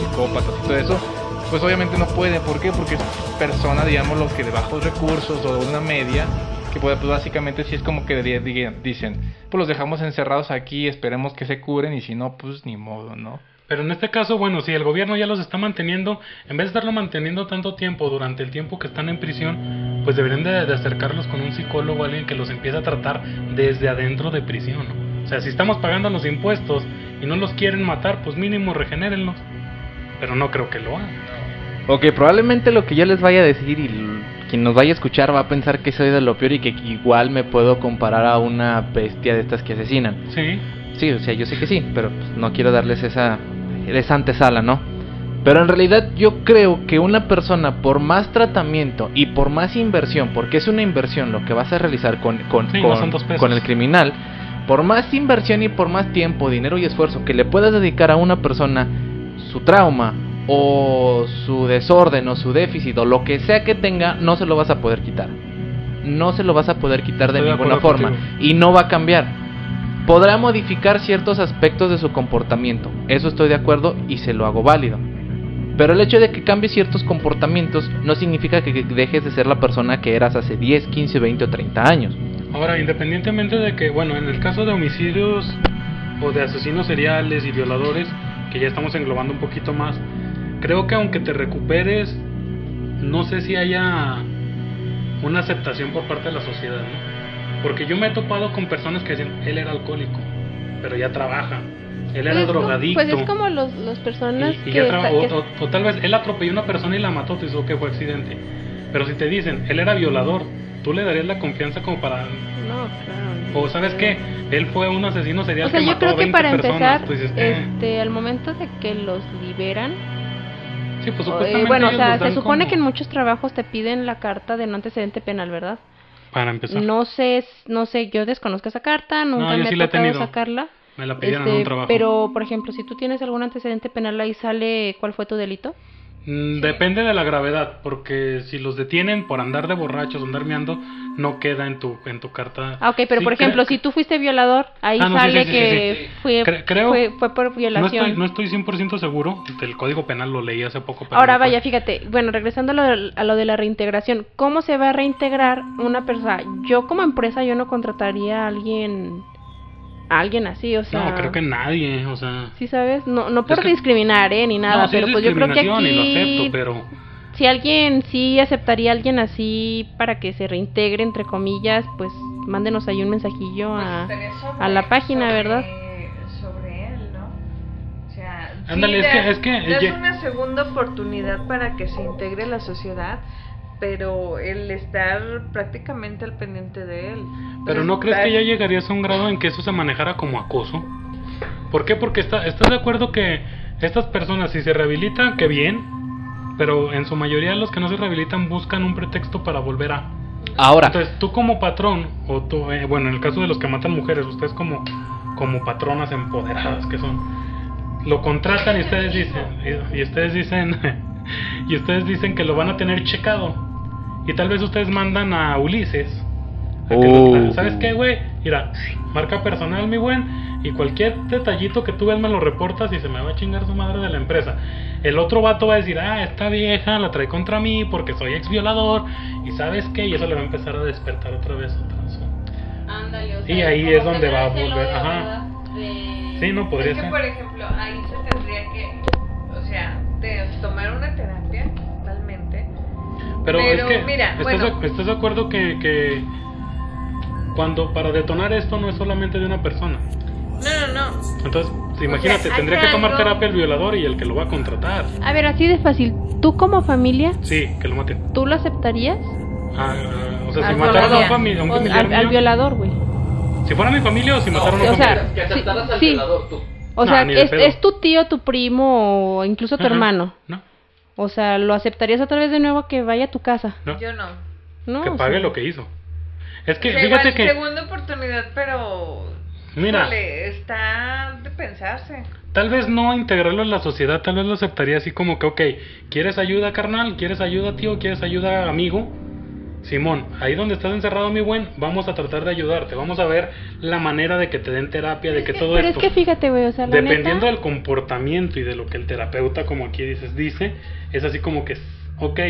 psicópatas y todo eso, pues obviamente no pueden. ¿Por qué? Porque es persona, digamos, lo que de bajos recursos o de una media, que puede, pues básicamente sí es como que di- di- dicen, pues los dejamos encerrados aquí, esperemos que se curen y si no, pues ni modo, ¿no? Pero en este caso, bueno, si el gobierno ya los está manteniendo, en vez de estarlo manteniendo tanto tiempo durante el tiempo que están en prisión, pues deberían de, acercarlos con un psicólogo alguien que los empiece a tratar desde adentro de prisión. ¿no? O sea, si estamos pagando los impuestos y no los quieren matar, pues mínimo regenérenlos. Pero no creo que lo hagan. Ok, probablemente lo que yo les vaya a decir y quien nos vaya a escuchar va a pensar que soy de lo peor y que igual me puedo comparar a una bestia de estas que asesinan. Sí, Sí, o sea, yo sé que sí, pero pues, no quiero darles esa, esa antesala, ¿no? Pero en realidad yo creo que una persona por más tratamiento y por más inversión, porque es una inversión lo que vas a realizar con, con, Sí, con el criminal, por más inversión y por más tiempo, dinero y esfuerzo que le puedas dedicar a una persona, su trauma o su desorden o su déficit o lo que sea que tenga, no se lo vas a poder quitar. No se lo vas a poder quitar de Estoy ninguna forma contigo. y no va a cambiar podrá modificar ciertos aspectos de su comportamiento. Eso estoy de acuerdo y se lo hago válido. Pero el hecho de que cambie ciertos comportamientos no significa que que dejes de ser la persona que eras hace 10, 15, 20 o 30 años. Ahora, independientemente de que, bueno, en el caso de homicidios o de asesinos seriales y violadores, que ya estamos englobando un poquito más, creo que aunque te recuperes, no sé si haya una aceptación por parte de la sociedad, ¿no? Porque yo me he topado con personas que dicen, él era alcohólico, pero ya trabaja, él era Pues como- drogadicto. Pues es como los, las personas y, y que, está- o, que- o- o tal vez él atropelló a una persona y la mató, te dijo que fue accidente. Pero si te dicen, él era violador, tú le darías la confianza como para No, claro. o sabes qué, él fue un asesino serial O sea, que yo mató creo que 20 para personas. empezar, Pues eh, este, al momento de que los liberan, sí, pues o, eh, supuestamente bueno, o sea, se supone como- que en muchos trabajos te piden la carta de no antecedente penal, ¿verdad? para empezar, No sé, no sé, yo desconozco esa carta, nunca yo me sí ha la he tocado tenido. sacarla. me la pidieron en Este, un trabajo. pero, por ejemplo, si tú tienes algún antecedente penal ahí sale cuál fue tu delito. Mm, Depende de la gravedad, porque si los detienen por andar de borrachos andar meando, no queda en tu en tu carta. Ah, ok, pero Sí, por ejemplo, si tú fuiste violador, ahí Ah, no, sale sí, que. Fue, Cre- creo- fue, fue por no violación. estoy, no estoy 100% seguro, del Código Penal lo leí hace poco. pero Ahora no vaya, fíjate, bueno, regresando a lo, a lo de la reintegración, ¿cómo se va a reintegrar una persona? Yo como empresa yo no contrataría a alguien alguien así, o sea, No, creo que nadie, o sea... sí sabes, no no por que- discriminar, eh, ni nada, no, sí pero es pues yo creo que lo aquí acepto, pero... si alguien sí aceptaría a alguien así para que se reintegre entre comillas, pues mándenos ahí un mensajillo a sobre- a la página, sobre- ¿verdad? Sobre él, ¿no? O sea, sí es que- es que- ya- una segunda oportunidad para que se integre la sociedad, pero el estar prácticamente al pendiente de él. Pero ¿no crees que ya llegarías a un grado en que eso se manejara como acoso? ¿Por qué? Porque está, estás de acuerdo que estas personas si se rehabilitan, que bien, pero en su mayoría los que no se rehabilitan buscan un pretexto para volver a... Ahora, Entonces tú como patrón, o tú, eh, bueno, en el caso de los que matan mujeres, ustedes como, como patronas empoderadas que son, lo contratan y ustedes dicen, y, y ustedes dicen, *laughs* y ustedes dicen que lo van a tener checado. Y tal vez ustedes mandan a Ulises A que Oh. ¿Sabes qué, güey? Mira, marca personal, mi buen. Y cualquier detallito que tú veas me lo reportas y se me va a chingar su madre de la empresa. El otro vato va a decir, ah, esta vieja la trae contra mí porque soy ex violador. Y sabes qué, y eso le va a empezar a despertar otra vez otra su- Ándale, o Y ahí es donde que va a volver, de, ajá. De- Sí, no podría Es que, ser. por ejemplo, ahí se tendría que, o sea, de tomar una terapia. Pero, Pero, es que, mira, ¿estás, bueno. estás de acuerdo que, que cuando para detonar esto no es solamente de una persona? No, no, no. Entonces, imagínate, sea, tendría que tomar algo- terapia el violador y el que lo va a contratar. A ver, así de fácil. ¿Tú como familia, Sí, que lo maten. tú lo aceptarías? Ah, ah, o sea, si mataron a un, fami- a un familiar al, violador, güey. si fuera mi familia o si mataron a un o sea. Que aceptaras Sí, al sí. violador tú. O No, sea, es, es tu tío, tu primo o incluso tu Ajá. hermano. No, O sea, ¿lo aceptarías otra vez de nuevo que vaya a tu casa? no, Yo no. ¿No? que O pague sea, lo que hizo. Es que, fíjate que, Segunda oportunidad, pero. Mira. está de pensarse. tal vez no integrarlo en la sociedad, tal vez lo aceptaría así como que, ok, ¿quieres ayuda, carnal? ¿Quieres ayuda, tío? ¿Quieres ayuda, amigo? Simón, ahí donde estás encerrado, mi buen, vamos a tratar de ayudarte. Vamos a ver la manera de que te den terapia, de que todo Pero esto. es que fíjate, güey, o sea, la Dependiendo neta... del comportamiento y de lo que el terapeuta, como aquí dices, dice, es así como que, ok,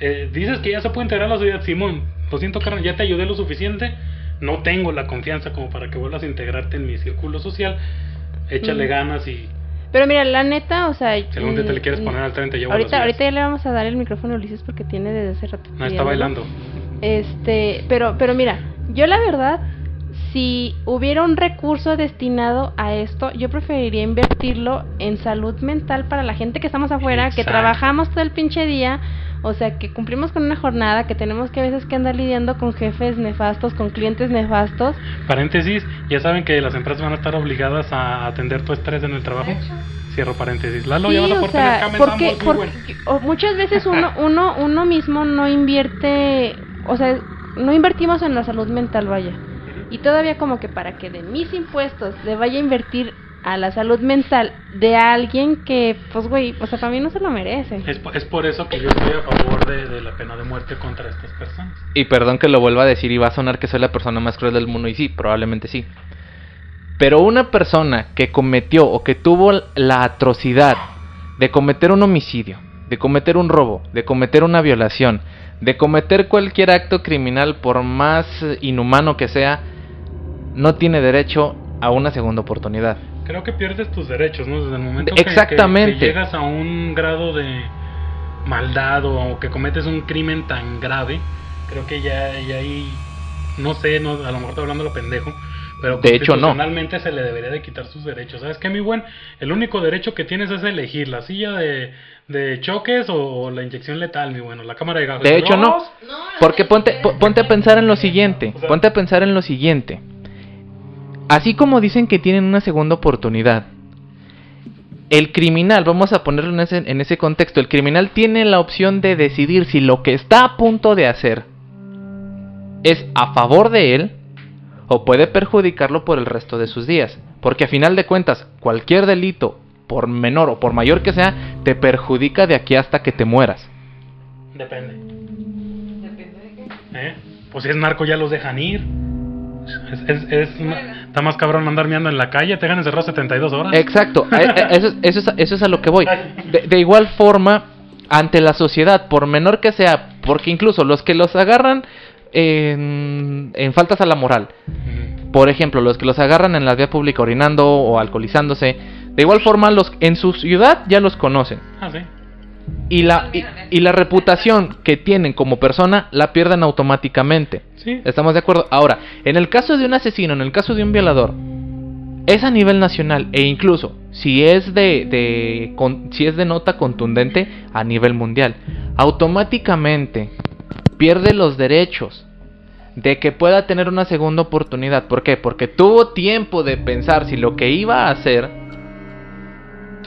eh, dices que ya se puede integrar a la sociedad, Simón, lo siento, carnal, ya te ayudé lo suficiente, no tengo la confianza como para que vuelvas a integrarte en mi círculo social, échale Mm. ganas y Pero mira, la neta, o sea... si algún día te le quieres mm, poner al tren, te llevo a Ahorita, los ahorita ya le vamos a dar el micrófono a Ulises porque tiene desde hace rato. No, está bailando. Este, pero, pero mira, yo la verdad, si hubiera un recurso destinado a esto, yo preferiría invertirlo en salud mental para la gente que estamos afuera, que trabajamos todo el pinche día, o sea, que cumplimos con una jornada, que tenemos que a veces que andar lidiando con jefes nefastos, con clientes nefastos. Paréntesis, ya saben que las empresas van a estar obligadas a atender tu estrés en el trabajo. Cierro paréntesis. Lalo, Sí, o sea, porque, porque- bueno. muchas veces uno, *laughs* uno, uno mismo no invierte, o sea, no invertimos en la salud mental, vaya. Y todavía como que para que de mis impuestos le vaya a invertir a la salud mental de alguien que, pues, güey, o sea, para mí no se lo merece. Es, po- es por eso que yo estoy a favor de, de la pena de muerte contra estas personas. Y perdón que lo vuelva a decir y va a sonar que soy la persona más cruel del mundo y sí, probablemente sí. Pero una persona que cometió o que tuvo la atrocidad de cometer un homicidio, de cometer un robo, de cometer una violación, de cometer cualquier acto criminal por más inhumano que sea, no tiene derecho a una segunda oportunidad. Creo que pierdes tus derechos, ¿no? Desde el momento que- que- Exactamente. que llegas a un grado de maldad o que cometes un crimen tan grave, creo que ya, ya ahí, no sé, no, a lo mejor estoy hablando lo pendejo, pero De hecho, no. se le debería de quitar sus derechos. ¿Sabes qué, mi buen? El único derecho que tienes es elegir la silla de, de choques o, o la inyección letal, mi bueno, la cámara de gas. De hecho, no. Porque ponte, po- ponte a pensar en lo siguiente, ponte a pensar en lo siguiente. Así como dicen que tienen una segunda oportunidad, el criminal, vamos a ponerlo en ese, en ese contexto, el criminal tiene la opción de decidir si lo que está a punto de hacer es a favor de él o puede perjudicarlo por el resto de sus días. Porque a final de cuentas, cualquier delito, por menor o por mayor que sea, te perjudica de aquí hasta que te mueras. Depende. Depende de qué. ¿eh? Pues si es narco ya los dejan ir. Es, es, es ma- está más cabrón andar miando en la calle, te dejan encerrado 72 horas. Exacto, a- a- eso, es- eso, es, eso es a lo que voy. De, de igual forma, ante la sociedad, por menor que sea, porque incluso los que los agarran en, en faltas a la moral, por ejemplo, los que los agarran en la vía pública orinando o alcoholizándose, de igual forma los en su ciudad ya los conocen. Ah, sí. Y la, y, y la reputación que tienen como persona la pierden automáticamente. Sí. ¿Estamos de acuerdo? Ahora, en el caso de un asesino, en el caso de un violador, es a nivel nacional e incluso si es de, de con- si es de nota contundente a nivel mundial, automáticamente pierde los derechos de que pueda tener una segunda oportunidad. ¿Por qué? Porque tuvo tiempo de pensar si lo que iba a hacer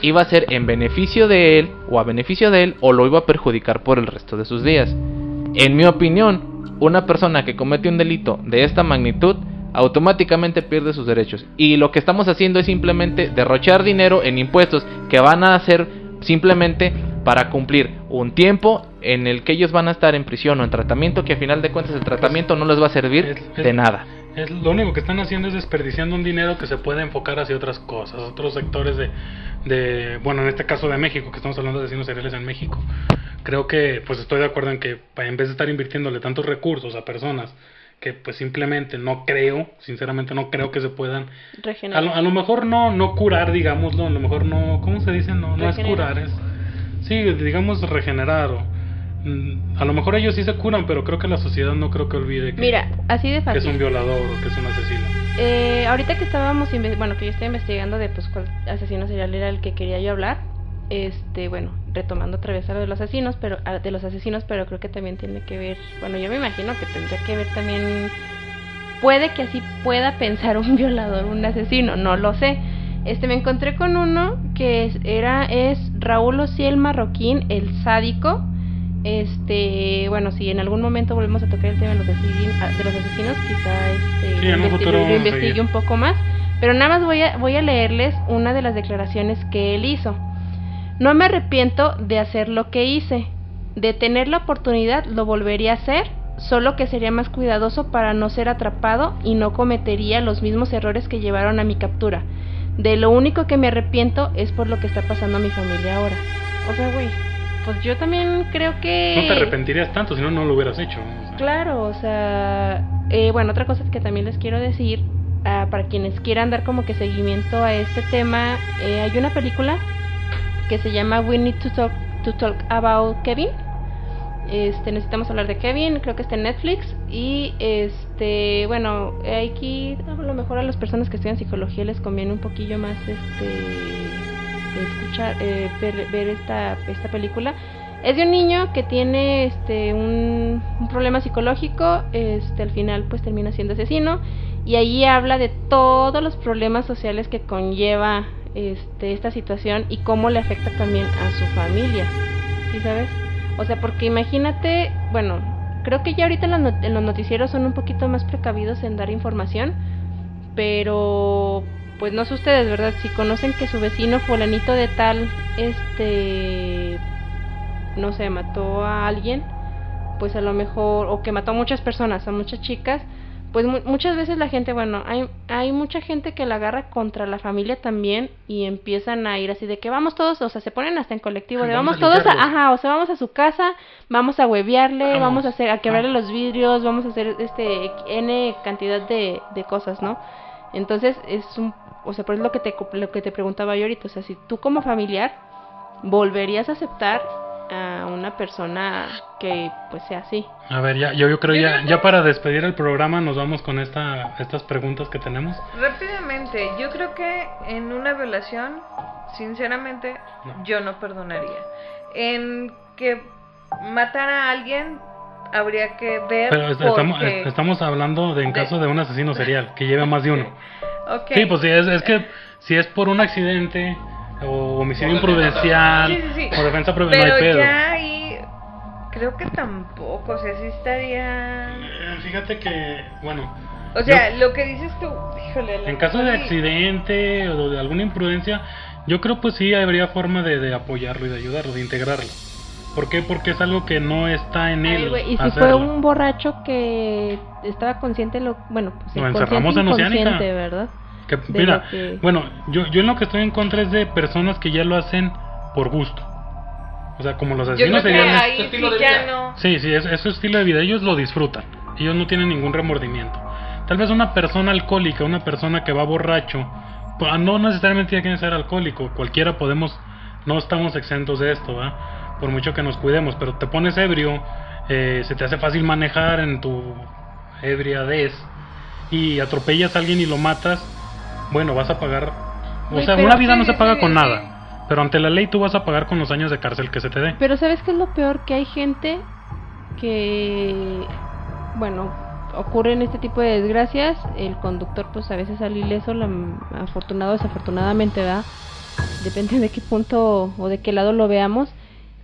iba a ser en beneficio de él o a beneficio de él o lo iba a perjudicar por el resto de sus días. En mi opinión, una persona que comete un delito de esta magnitud automáticamente pierde sus derechos. Y lo que estamos haciendo es simplemente derrochar dinero en impuestos que van a ser simplemente para cumplir un tiempo en el que ellos van a estar en prisión o en tratamiento, que a final de cuentas el tratamiento no les va a servir de nada. Es, lo único que están haciendo es desperdiciando un dinero que se puede enfocar hacia otras cosas, otros sectores de, de, bueno, en este caso de México, que estamos hablando de asesinos seriales en México. Creo que, pues estoy de acuerdo en que en vez de estar invirtiéndole tantos recursos a personas que pues simplemente no creo, sinceramente no creo que se puedan, a Regenerar. lo, a lo mejor no, no curar, digámoslo, a lo mejor no, ¿cómo se dice? No, no es curar, es, sí, digamos regenerar o, a lo mejor ellos sí se curan, pero creo que la sociedad no creo que olvide que, Mira, así de que es un fácil. violador o que es un asesino. Eh, ahorita que estábamos, bueno, que yo estoy investigando de pues cuál asesino serial era el que quería yo hablar, este, bueno, retomando otra vez a lo de los asesinos, pero a- de los asesinos, pero creo que también tiene que ver, bueno, yo me imagino que tendría que ver también, puede que así pueda pensar un *laughs* violador, un asesino, no lo sé. Este, me encontré con uno que era, es Raúl Ociel Marroquín, el sádico. Este, bueno, si en algún momento volvemos a tocar el tema de los, asesinos, de los asesinos, quizá este, Sí, investigue seguir. un poco más. Pero nada más voy a, voy a leerles una de las declaraciones que él hizo. No me arrepiento de hacer lo que hice. De tener la oportunidad lo volvería a hacer, solo que sería más cuidadoso para no ser atrapado y no cometería los mismos errores que llevaron a mi captura. De lo único que me arrepiento es por lo que está pasando a mi familia ahora. O sea, güey, pues yo también creo que... No te arrepentirías tanto, si no, no lo hubieras hecho. o sea. Claro, o sea, eh, bueno, otra cosa que también les quiero decir, ah, para quienes quieran dar como que seguimiento a este tema, eh, hay una película que se llama We Need to Talk, to talk About Kevin. Este, necesitamos hablar de Kevin, creo que está en Netflix. Y este, bueno, aquí a lo mejor a las personas que estudian psicología les conviene un poquillo más este escuchar, eh, ver, esta, esta película. Es de un niño que tiene este un, un problema psicológico, este al final pues termina siendo asesino y ahí habla de todos los problemas sociales que conlleva este esta situación y cómo le afecta también a su familia. ¿Sí sabes? O sea, porque imagínate, bueno, creo que ya ahorita en los noticieros son un poquito más precavidos en dar información, pero pues no sé ustedes, ¿verdad? Si conocen que su vecino fulanito de tal, este, no sé, mató a alguien, pues a lo mejor, o que mató a muchas personas, a muchas chicas, pues mu- muchas veces la gente, bueno, hay, hay mucha gente que la agarra contra la familia también y empiezan a ir así de que vamos todos, o sea, se ponen hasta en colectivo, de Vamos vamos, a todos, a, ajá, o sea, vamos a su casa, vamos a huevearle, vamos, Vamos. a hacer, a quebrarle los vidrios, vamos a hacer este n cantidad de, de cosas, ¿no? Entonces es un, o sea, por eso lo que te lo que te preguntaba yo ahorita, o sea, si tú como familiar volverías a aceptar a una persona que pues sea así. A ver, ya, yo, yo creo ya, ya para despedir el programa nos vamos con esta, estas preguntas que tenemos. Rápidamente, yo creo que en una violación, sinceramente, No. yo no perdonaría. En que matar a alguien, habría que ver. Pero est- por estamos, qué. est- estamos hablando de en caso de un asesino serial, que lleve más de uno. Sí, pues sí, es, es que si es por un accidente o homicidio imprudencial Sí, sí, sí. o defensa prov- no hay Pero pedo. ya ahí, creo que tampoco, o sea, sí estaría. Eh, Fíjate que, bueno, O sea, lo que dices tú, híjole. en caso de accidente o de alguna imprudencia, yo creo pues sí habría forma de, de apoyarlo y de ayudarlo, de integrarlo. ¿Por qué? Porque es algo que no está en Ay, él. y si hacerlo. fue un borracho que estaba consciente lo bueno, pues Lo encerramos en Oceánica. ¿verdad? Que, de mira, que- bueno, yo, yo en lo que estoy en contra es de personas que ya lo hacen por gusto. O sea, como los Yo asesinos creo que ahí Su sí de vida. no. Sí, sí, es, es su estilo de vida. Ellos lo disfrutan. Ellos no tienen ningún remordimiento. Tal vez una persona alcohólica, una persona que va borracho, pues, no necesariamente tiene que ser alcohólico. Cualquiera podemos, no estamos exentos de esto, ¿va? Por mucho que nos cuidemos, pero te pones ebrio, eh, se te hace fácil manejar en tu ebriadez y atropellas a alguien y lo matas, bueno, vas a pagar. O sea, una vida no se paga con nada. Pero ante la ley tú vas a pagar con los años de cárcel que se te dé. Pero ¿sabes qué es lo peor? Que hay gente que, bueno, ocurren este tipo de desgracias, el conductor pues a veces sale ileso, la, afortunado o desafortunadamente, ¿verdad? Depende de qué punto o de qué lado lo veamos.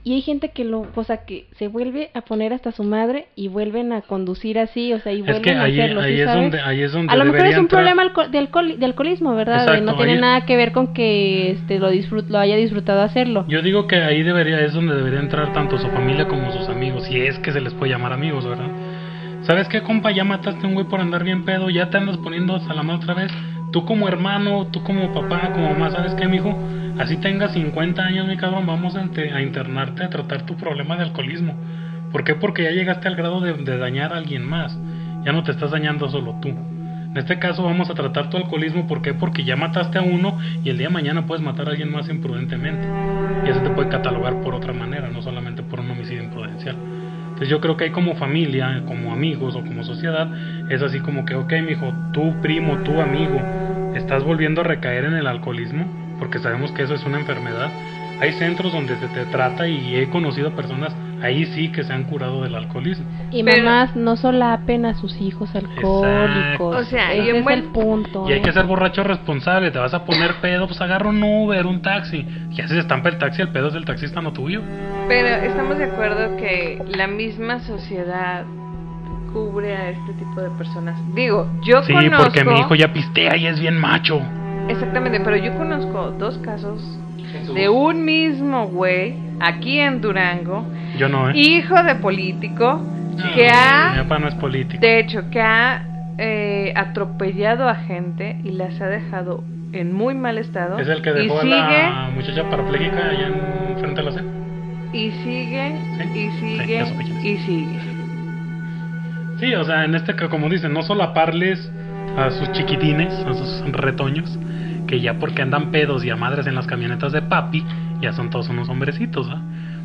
Y hay gente que lo, o sea, que se vuelve a poner hasta su madre y vuelven a conducir así, o sea, y Es vuelven que a ahí, hacerlo, ¿sí es sabes? donde, ahí es donde A lo mejor es un entrar- problema alco- de, alcohol, de alcoholismo, ¿verdad? No tiene ahí- nada que ver con que este, lo, disfrut lo haya disfrutado hacerlo. Yo digo que ahí debería, es donde debería entrar tanto su familia como sus amigos, si es que se les puede llamar amigos, ¿verdad? ¿Sabes qué, compa? Ya mataste a un güey por andar bien pedo, ya te andas poniendo hasta la mano otra vez. Tú como hermano, tú como papá, como mamá, ¿sabes qué, mijo? Así tengas 50 años, mi cabrón, vamos a, a internarte a tratar tu problema de alcoholismo. ¿Por qué? Porque ya llegaste al grado de, dañar a alguien más. Ya no te estás dañando solo tú. En este caso vamos a tratar tu alcoholismo, ¿por qué? Porque ya mataste a uno y el día de mañana puedes matar a alguien más imprudentemente. Y eso te puede catalogar por otra manera, no solamente por un homicidio imprudencial. Entonces yo creo que hay como familia, como amigos o como sociedad, es así como que, ok, mijo, tú primo, tú amigo, estás volviendo a recaer en el alcoholismo, porque sabemos que eso es una enfermedad. Hay centros donde se te trata y he conocido personas ahí sí que se han curado del alcoholismo. Y Pero- mamás no solapen a sus hijos alcohólicos. O sea, y es buen- el punto. Y hay ¿eh? que ser borracho responsable, te vas a poner pedo, pues agarra un Uber, un taxi. Ya si se estampa el taxi, el pedo es del taxista, no tuyo. Pero estamos de acuerdo que la misma sociedad cubre a este tipo de personas. Digo, yo Sí, conozco... porque mi hijo ya pistea y es bien macho. Exactamente, pero yo conozco dos casos de un mismo güey aquí en Durango, Yo no, ¿eh? hijo de político, No, que Mi ha, papá no es político. de hecho, que ha eh, atropellado a gente y las ha dejado en muy mal estado. Es el que y dejó a sigue, la muchacha parapléjica allá en frente a la C. y sigue, Sí, y sigue, y sigue. Sí, o sea, en este como dicen, no solaparles a sus chiquitines, a sus retoños, que ya porque andan pedos y a madres en las camionetas de papi, ya son todos unos hombrecitos, ¿ah?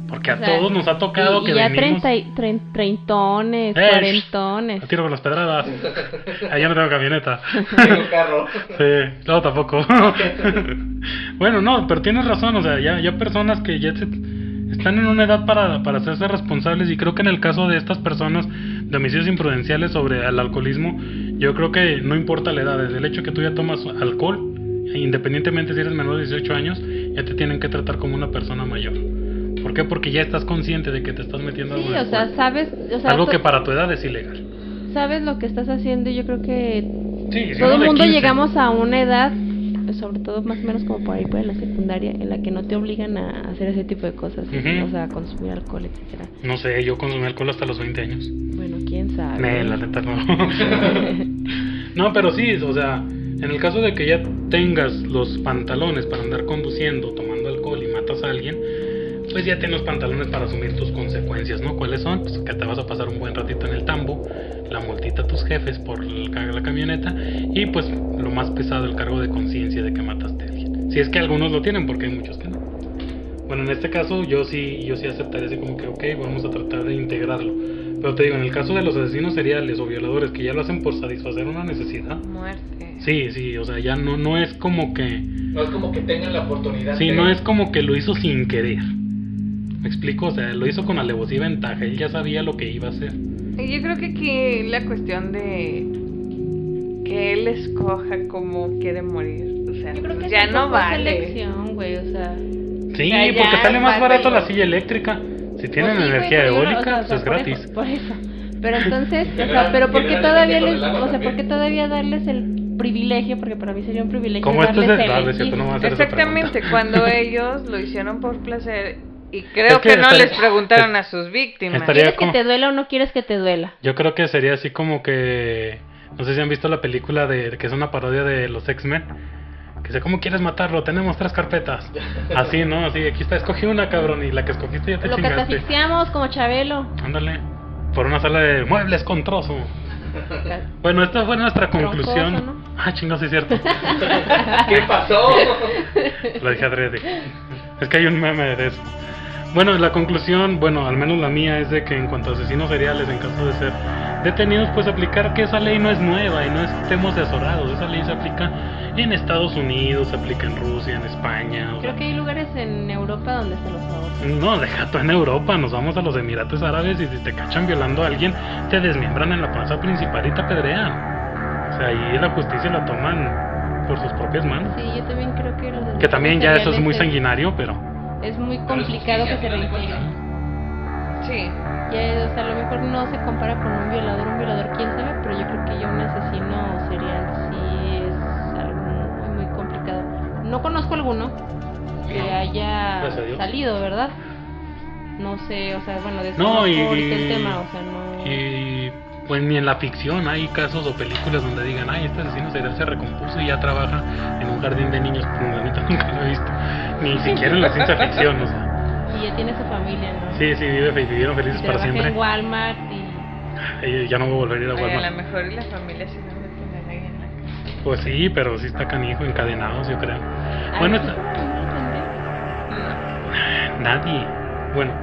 Porque a O sea, todos nos ha tocado y, que y ya venimos... treinta treintones, ¡Eh! cuarentones. A tiro con las pedradas. Ah, yo no tengo camioneta. *laughs* Tengo carro. Sí, no, tampoco. *laughs* bueno, no, pero tienes razón, o sea, ya, ya personas que ya se- están en una edad para, para hacerse responsables y creo que en el caso de estas personas de homicidios imprudenciales sobre el alcoholismo, yo creo que no importa la edad, desde el hecho que tú ya tomas alcohol, independientemente si eres menor de 18 años, ya te tienen que tratar como una persona mayor. ¿Por qué? Porque ya estás consciente de que te estás metiendo Sí, algo, o sea, sabes, o sea, algo que para tu edad es ilegal. sabes lo que estás haciendo y yo creo que Sí, si todo el mundo 15. llegamos a una edad, pues, sobre todo más o menos como por ahí por en la secundaria, en la que no te obligan a hacer ese tipo de cosas, Ujú. o sea, a consumir alcohol, etcétera. No sé, yo consumí alcohol hasta los 20 años. Bueno, quién sabe. Nee, la neta no. *laughs* *laughs* no, pero sí, o sea, en el caso de que ya tengas los pantalones para andar conduciendo, tomando alcohol y matas a alguien, pues ya tienes pantalones para asumir tus consecuencias, ¿no? ¿Cuáles son? Pues que te vas a pasar un buen ratito en el tambo, la multita a tus jefes por la camioneta y pues lo más pesado, el cargo de conciencia de que mataste a alguien. Si es que algunos lo tienen, porque hay muchos que no. Bueno, en este caso yo sí, yo sí aceptaría así como que, ok, vamos a tratar de integrarlo. Pero te digo, en el caso de los asesinos seriales o violadores que ya lo hacen por satisfacer una necesidad, Muerte. sí, sí, o sea, ya no, no es como que, No es como que tengan la oportunidad sí, de... no es como que lo hizo sin querer. ¿Me explico? O sea, lo hizo con alevosía y ventaja, él ya sabía lo que iba a hacer. Y yo creo que aquí la cuestión de que él escoja cómo quiere morir. O sea, Yo creo que ya no vale. selección, güey, o sea, Sí, sea, porque sale más barato la silla eléctrica. Si tienen Pues sí, energía no- eólica, o sea, pues o sea, es por gratis. eso, Por eso. Pero entonces, o sea, pero ¿por qué todavía les, el o sea, por qué todavía darles el privilegio, porque para mí sería un privilegio Como esto es darles de- ah, el es cierto, no a hacer Exactamente, cuando *laughs* ellos lo hicieron por placer y creo Es que que, no estaría- les preguntaron a sus víctimas. ¿Quieres que te duela o no quieres que te duela? Yo creo que sería así como que. No sé si han visto la película de que es una parodia de los X-Men. Que dice, ¿cómo quieres matarlo? Tenemos tres carpetas. *laughs* Así, ¿no? Así, aquí está, escogí una, cabrón. Y la que escogiste ya te Lo que te chingaste. asfixiamos como Chabelo. Ándale. Por una sala de muebles con trozo. *laughs* Bueno, esta fue nuestra Troncoso, conclusión. ¿no? Ah, chingados, sí es cierto. *laughs* ¿Qué pasó? Lo dije adrede. Es que hay un meme de eso. Bueno, la conclusión, bueno, al menos la mía es de que en cuanto a asesinos seriales, en caso de ser detenidos, pues aplicar que esa ley no es nueva y no estemos desorados. Esa ley se aplica en Estados Unidos, se aplica en Rusia, en España. sea, Creo que hay lugares en Europa donde se los ahorcan. no, deja tú en Europa, nos vamos a los Emiratos Árabes y si te cachan violando a alguien, te desmiembran en la plaza principal y te apedrean. O sea, ahí la justicia la toman por sus propias manos. Sí, yo también creo que los Que también ya eso es muy sanguinario, pero... es muy complicado que se reintegre. Sí. Ya, o sea, a lo mejor no se compara con un violador, un violador quién sabe, pero yo creo que ya un asesino serial sí es algo muy, muy complicado. No conozco alguno que haya Gracias salido, ¿verdad? No sé, o sea, bueno, de No, y, ahorita el tema, o sea, no... y pues ni en la ficción hay casos o películas donde digan, ay, este asesino serial se recompuso y ya trabaja en un jardín de niños, pues la neta *laughs* nunca lo he visto. Ni siquiera en la ciencia ficción, o sea. Y ya tiene su familia, ¿no? Sí, sí, vive, vivieron Y felices para trabaja siempre. en Walmart y... Ya no voy a volver a ir a Ay, a lo Walmart. mejor y la familia sí no meten ahí en la casa. Pues sí, pero sí está canijo, encadenados, yo creo. Bueno, está- No. nadie. Bueno,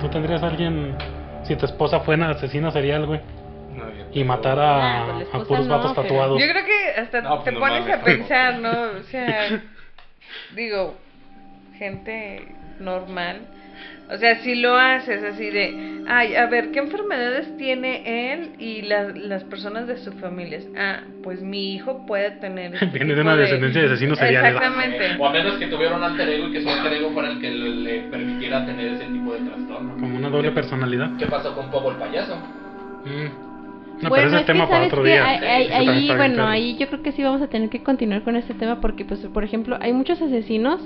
¿tú tendrías a alguien, si tu esposa fuera asesina serial, güey, Y matara Ah, pues la a, a esposa puros no, vatos pero- tatuados? Yo creo que hasta No, pues te no pones mames. a pensar, ¿no? *laughs* O sea, digo, gente normal. O sea, si lo haces así de, ay, a ver, ¿qué enfermedades tiene él y las, las personas de su familia? Ah, pues mi hijo puede tener. *laughs* este Viene de una descendencia de asesinos seriales. Exactamente. O a menos que tuviera un alter ego y que su alter ego fuera el que le, le permitiera tener ese tipo de trastorno. Como una doble personalidad. ¿Qué pasó con Pogo el payaso? Mm. No, bueno, pero ese es tema que para otro día. ahí, bien bueno, ahí yo creo que sí vamos a tener que continuar con este tema porque, pues, por ejemplo, hay muchos asesinos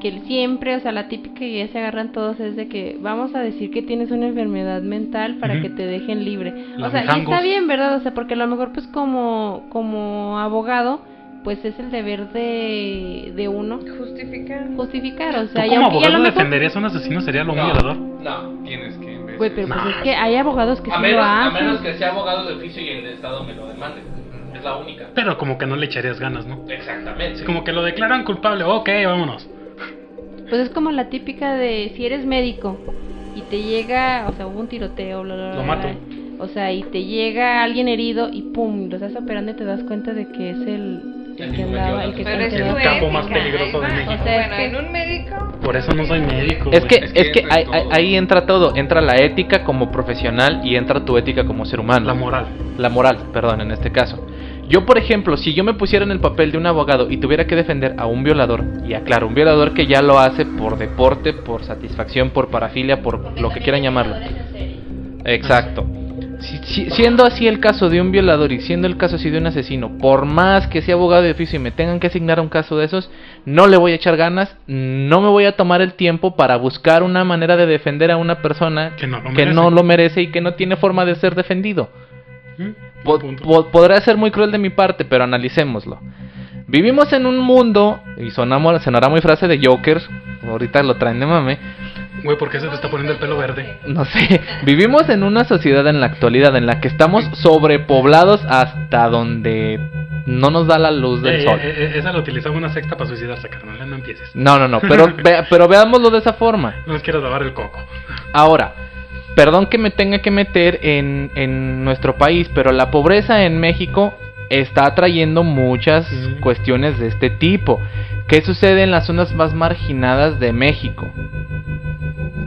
que siempre, o sea, la típica que ya se agarran todos es de que vamos a decir que tienes una enfermedad mental para que te dejen libre. Los o sea, y está bien, ¿verdad? O sea, porque a lo mejor, pues, como, como abogado, pues es el deber de, de uno Justificar. justificar, o ¿Tú sea, y como a lo abogado mejor- defenderías a un asesino serial o un No, violador? No. Tienes que Güey, pero pues es que hay abogados que A sí menos, lo a hacen. menos que sea abogado de oficio y el Estado me lo demande. Es la única. Pero como que no le echarías ganas, ¿no? Exactamente. Es como que lo declaran culpable, ok, vámonos. Pues es como la típica de si eres médico y te llega, o sea, hubo un tiroteo, bla, bla, bla, Lo bla, mato. O sea, y te llega alguien herido y pum, lo estás operando y te das cuenta de que es el, el El que andaba, el que el tu te campo más peligroso de. México. O sea, bueno, que- en un médico. Por eso no soy médico. Es que. Es que es que ahí- ahí entra todo. Entra la ética como profesional y entra tu ética como ser humano. La moral. La moral, perdón, en este caso. Yo, por ejemplo, si yo me pusiera en el papel de un abogado y tuviera que defender a un violador, y aclaro, un violador que ya lo hace por deporte, por satisfacción, por parafilia, por lo que quieran llamarlo. Exacto. Si- si- siendo así el caso de un violador y siendo el caso así de un asesino, por más que sea abogado de oficio y me tengan que asignar un caso de esos, no le voy a echar ganas, no me voy a tomar el tiempo para buscar una manera de defender a una persona Que no lo que merece. no lo merece y que no tiene forma de ser defendido. ¿Mm? Po- Punto. po- podrá ser muy cruel de mi parte, pero analicémoslo. Vivimos en un mundo, y sonamos, sonará muy frase de Joker, ahorita lo traen de mame, Güey, ¿por qué se te está poniendo el pelo verde? no sé, vivimos en una sociedad en la actualidad en la que estamos sobrepoblados hasta donde no nos da la luz del Eh, sol. eh, eh, esa la utilizaba una secta para suicidarse, carnal. No empieces. No, no, no, pero, *laughs* ve- pero veámoslo de esa forma. No les quieras lavar el coco. Ahora, perdón que me tenga que meter en, en nuestro país, pero la pobreza en México está trayendo muchas Mm. cuestiones de este tipo. ¿Qué sucede en las zonas más marginadas de México?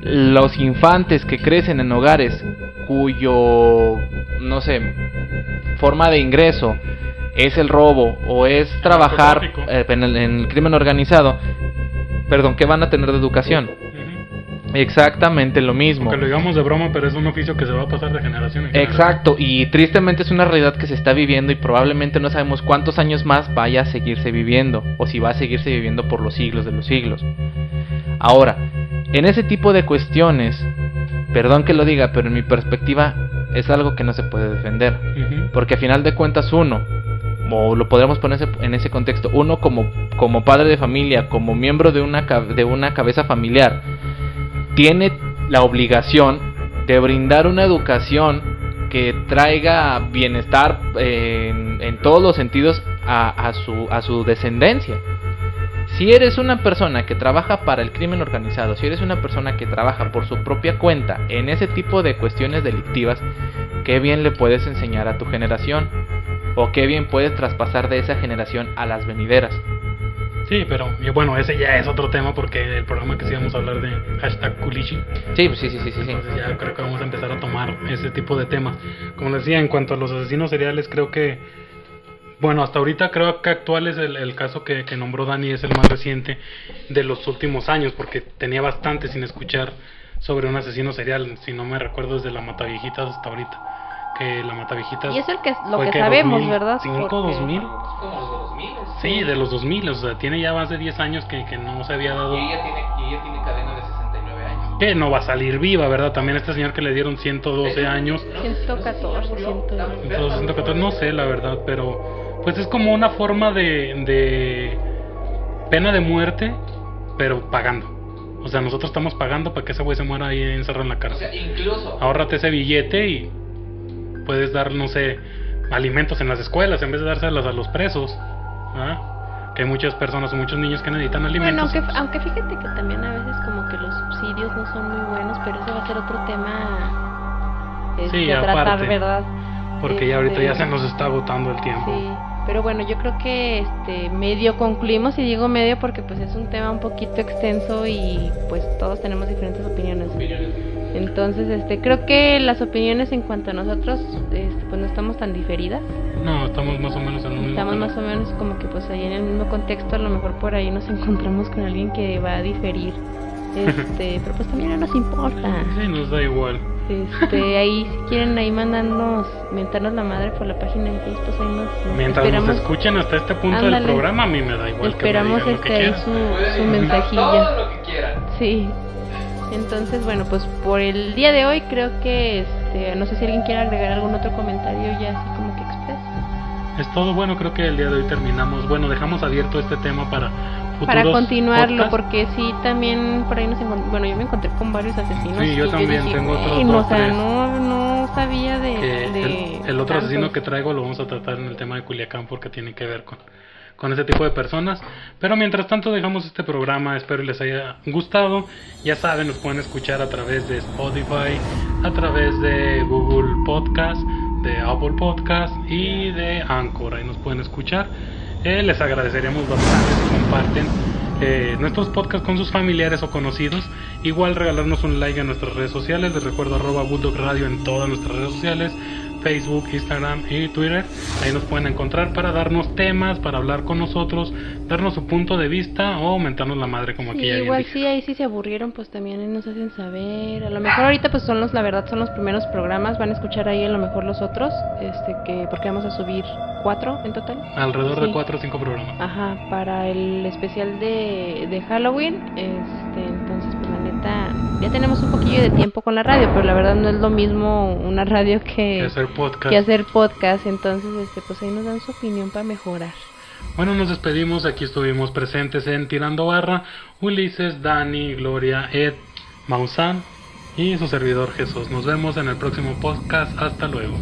Los infantes que crecen en hogares cuyo, no sé, forma de ingreso es el robo o es trabajar eh, en, el, en el crimen organizado, perdón, ¿qué van a tener de educación? Exactamente lo mismo. Porque lo digamos de broma, pero es un oficio que se va a pasar de generación en generación. Exacto, y tristemente es una realidad que se está viviendo y probablemente no sabemos cuántos años más vaya a seguirse viviendo o si va a seguirse viviendo por los siglos de los siglos. Ahora, en ese tipo de cuestiones, perdón que lo diga, pero en mi perspectiva es algo que no se puede defender. Porque a final de cuentas uno, o lo podríamos poner en ese contexto, uno como, como padre de familia, como miembro de una, ca- de una cabeza familiar, tiene la obligación de brindar una educación que traiga bienestar eh, en, todos los sentidos a su, a su descendencia. Si eres una persona que trabaja para el crimen organizado, si eres una persona que trabaja por su propia cuenta en ese tipo de cuestiones delictivas, qué bien le puedes enseñar a tu generación o qué bien puedes traspasar de esa generación a las venideras. Sí, pero y bueno, ese ya es otro tema porque el programa que sí vamos a hablar de hashtag Kulishi. Sí, pues sí, sí, sí, sí. sí. Entonces ya creo que vamos a empezar a tomar ese tipo de temas. Como les decía, en cuanto a los asesinos seriales, creo que Bueno, hasta ahorita creo que actual es el, el caso que, que nombró Dani, es el más reciente de los últimos años, porque tenía bastante sin escuchar sobre un asesino serial, si no me recuerdo desde la Mataviejitas hasta ahorita, que la Mataviejitas Y es el que, lo fue que sabemos, 2005, ¿verdad? 2000, Como los de los miles. sí, de los 2000, o sea, tiene ya más de 10 años que, que no se había dado, Y ella tiene, y ella tiene cadena de 69 años. que no va a salir viva, ¿verdad? También este señor que le dieron 112 años, 114, 100. Entonces, 114, no sé la verdad, pero pues es como una forma de, de pena de muerte, pero pagando. O sea, nosotros estamos pagando para que ese güey se muera ahí encerrado en la O sea, cárcel. incluso. Ahórrate ese billete y puedes dar, no sé, alimentos en las escuelas en vez de dárselas a los presos. ¿ah? Que hay muchas personas o muchos niños que necesitan Bueno, alimentos. aunque, aunque fíjate que también a veces como que los subsidios no son muy buenos, pero ese va a ser otro tema este, Sí, tratar, aparte. ¿verdad? porque ya ahorita ya este, se nos está agotando el tiempo. Sí, pero bueno, yo creo que este medio concluimos y digo medio porque pues es un tema un poquito extenso y pues todos tenemos diferentes opiniones. Entonces, este creo que las opiniones en cuanto a nosotros este, pues no estamos tan diferidas. No, estamos más o menos en un mismo Estamos canal. más o menos como que pues ahí en el mismo contexto, a lo mejor por ahí nos *laughs* encontramos con alguien que va a diferir. *laughs* Este, pero pues también no nos importa. Sí, nos da igual. Este, ahí si quieren ahí mandarnos, mentarnos la madre por la página de Facebook, ahí nos, nos Mientras esperamos, nos escuchen hasta este punto Ándale. del programa, a mí me da igual. que me esperamos que este ahí quieran. su, su inventar mensajillo. Todo lo que quieran. Sí. Entonces, bueno, pues por el día de hoy creo que este, no sé si alguien quiere agregar algún otro comentario ya así como que express. Es todo bueno, creo que el día de hoy terminamos. Bueno, dejamos abierto este tema para futuros Para continuarlo, podcasts. porque sí, también por ahí nos encontramos, bueno, yo me encontré con varios asesinos. Sí, yo y también dije, tengo otros "Güey, no, o sea, tres". no, no sabía de... De el, el otro asesino tantos. que traigo lo vamos a tratar en el tema de Culiacán porque tiene que ver con, con ese tipo de personas. Pero mientras tanto dejamos este programa, espero les haya gustado. Ya saben, nos pueden escuchar a través de Spotify, a través de Google Podcast, de Apple Podcast y de Anchor. Ahí nos pueden escuchar. Les agradeceríamos bastante si comparten eh, nuestros podcasts con sus familiares o conocidos. Igual regalarnos un like en nuestras redes sociales. Les recuerdo arroba Bulldog Radio en todas nuestras redes sociales. Facebook, Instagram y Twitter. Ahí nos pueden encontrar para darnos temas, para hablar con nosotros, darnos su punto de vista o mentarnos la madre como aquí ya igual sí, ahí sí se aburrieron, pues también nos hacen saber. A lo mejor ahorita pues son los, la verdad, son los primeros programas. Van a escuchar ahí a lo mejor los otros, este, que porque vamos a subir cuatro en total. Alrededor de Sí. 4 o 5 programas. Ajá, para el especial de, de Halloween. Este, entonces, ya tenemos un poquillo de tiempo con la radio, pero la verdad no es lo mismo una radio que, Que hacer podcast. que hacer podcast. Entonces, este, pues ahí nos dan su opinión para mejorar. Bueno, nos despedimos. Aquí estuvimos presentes en Tirando Barra. Ulises, Dani, Gloria, Ed, Maussan y su servidor Jesús. Nos vemos en el próximo podcast. Hasta luego.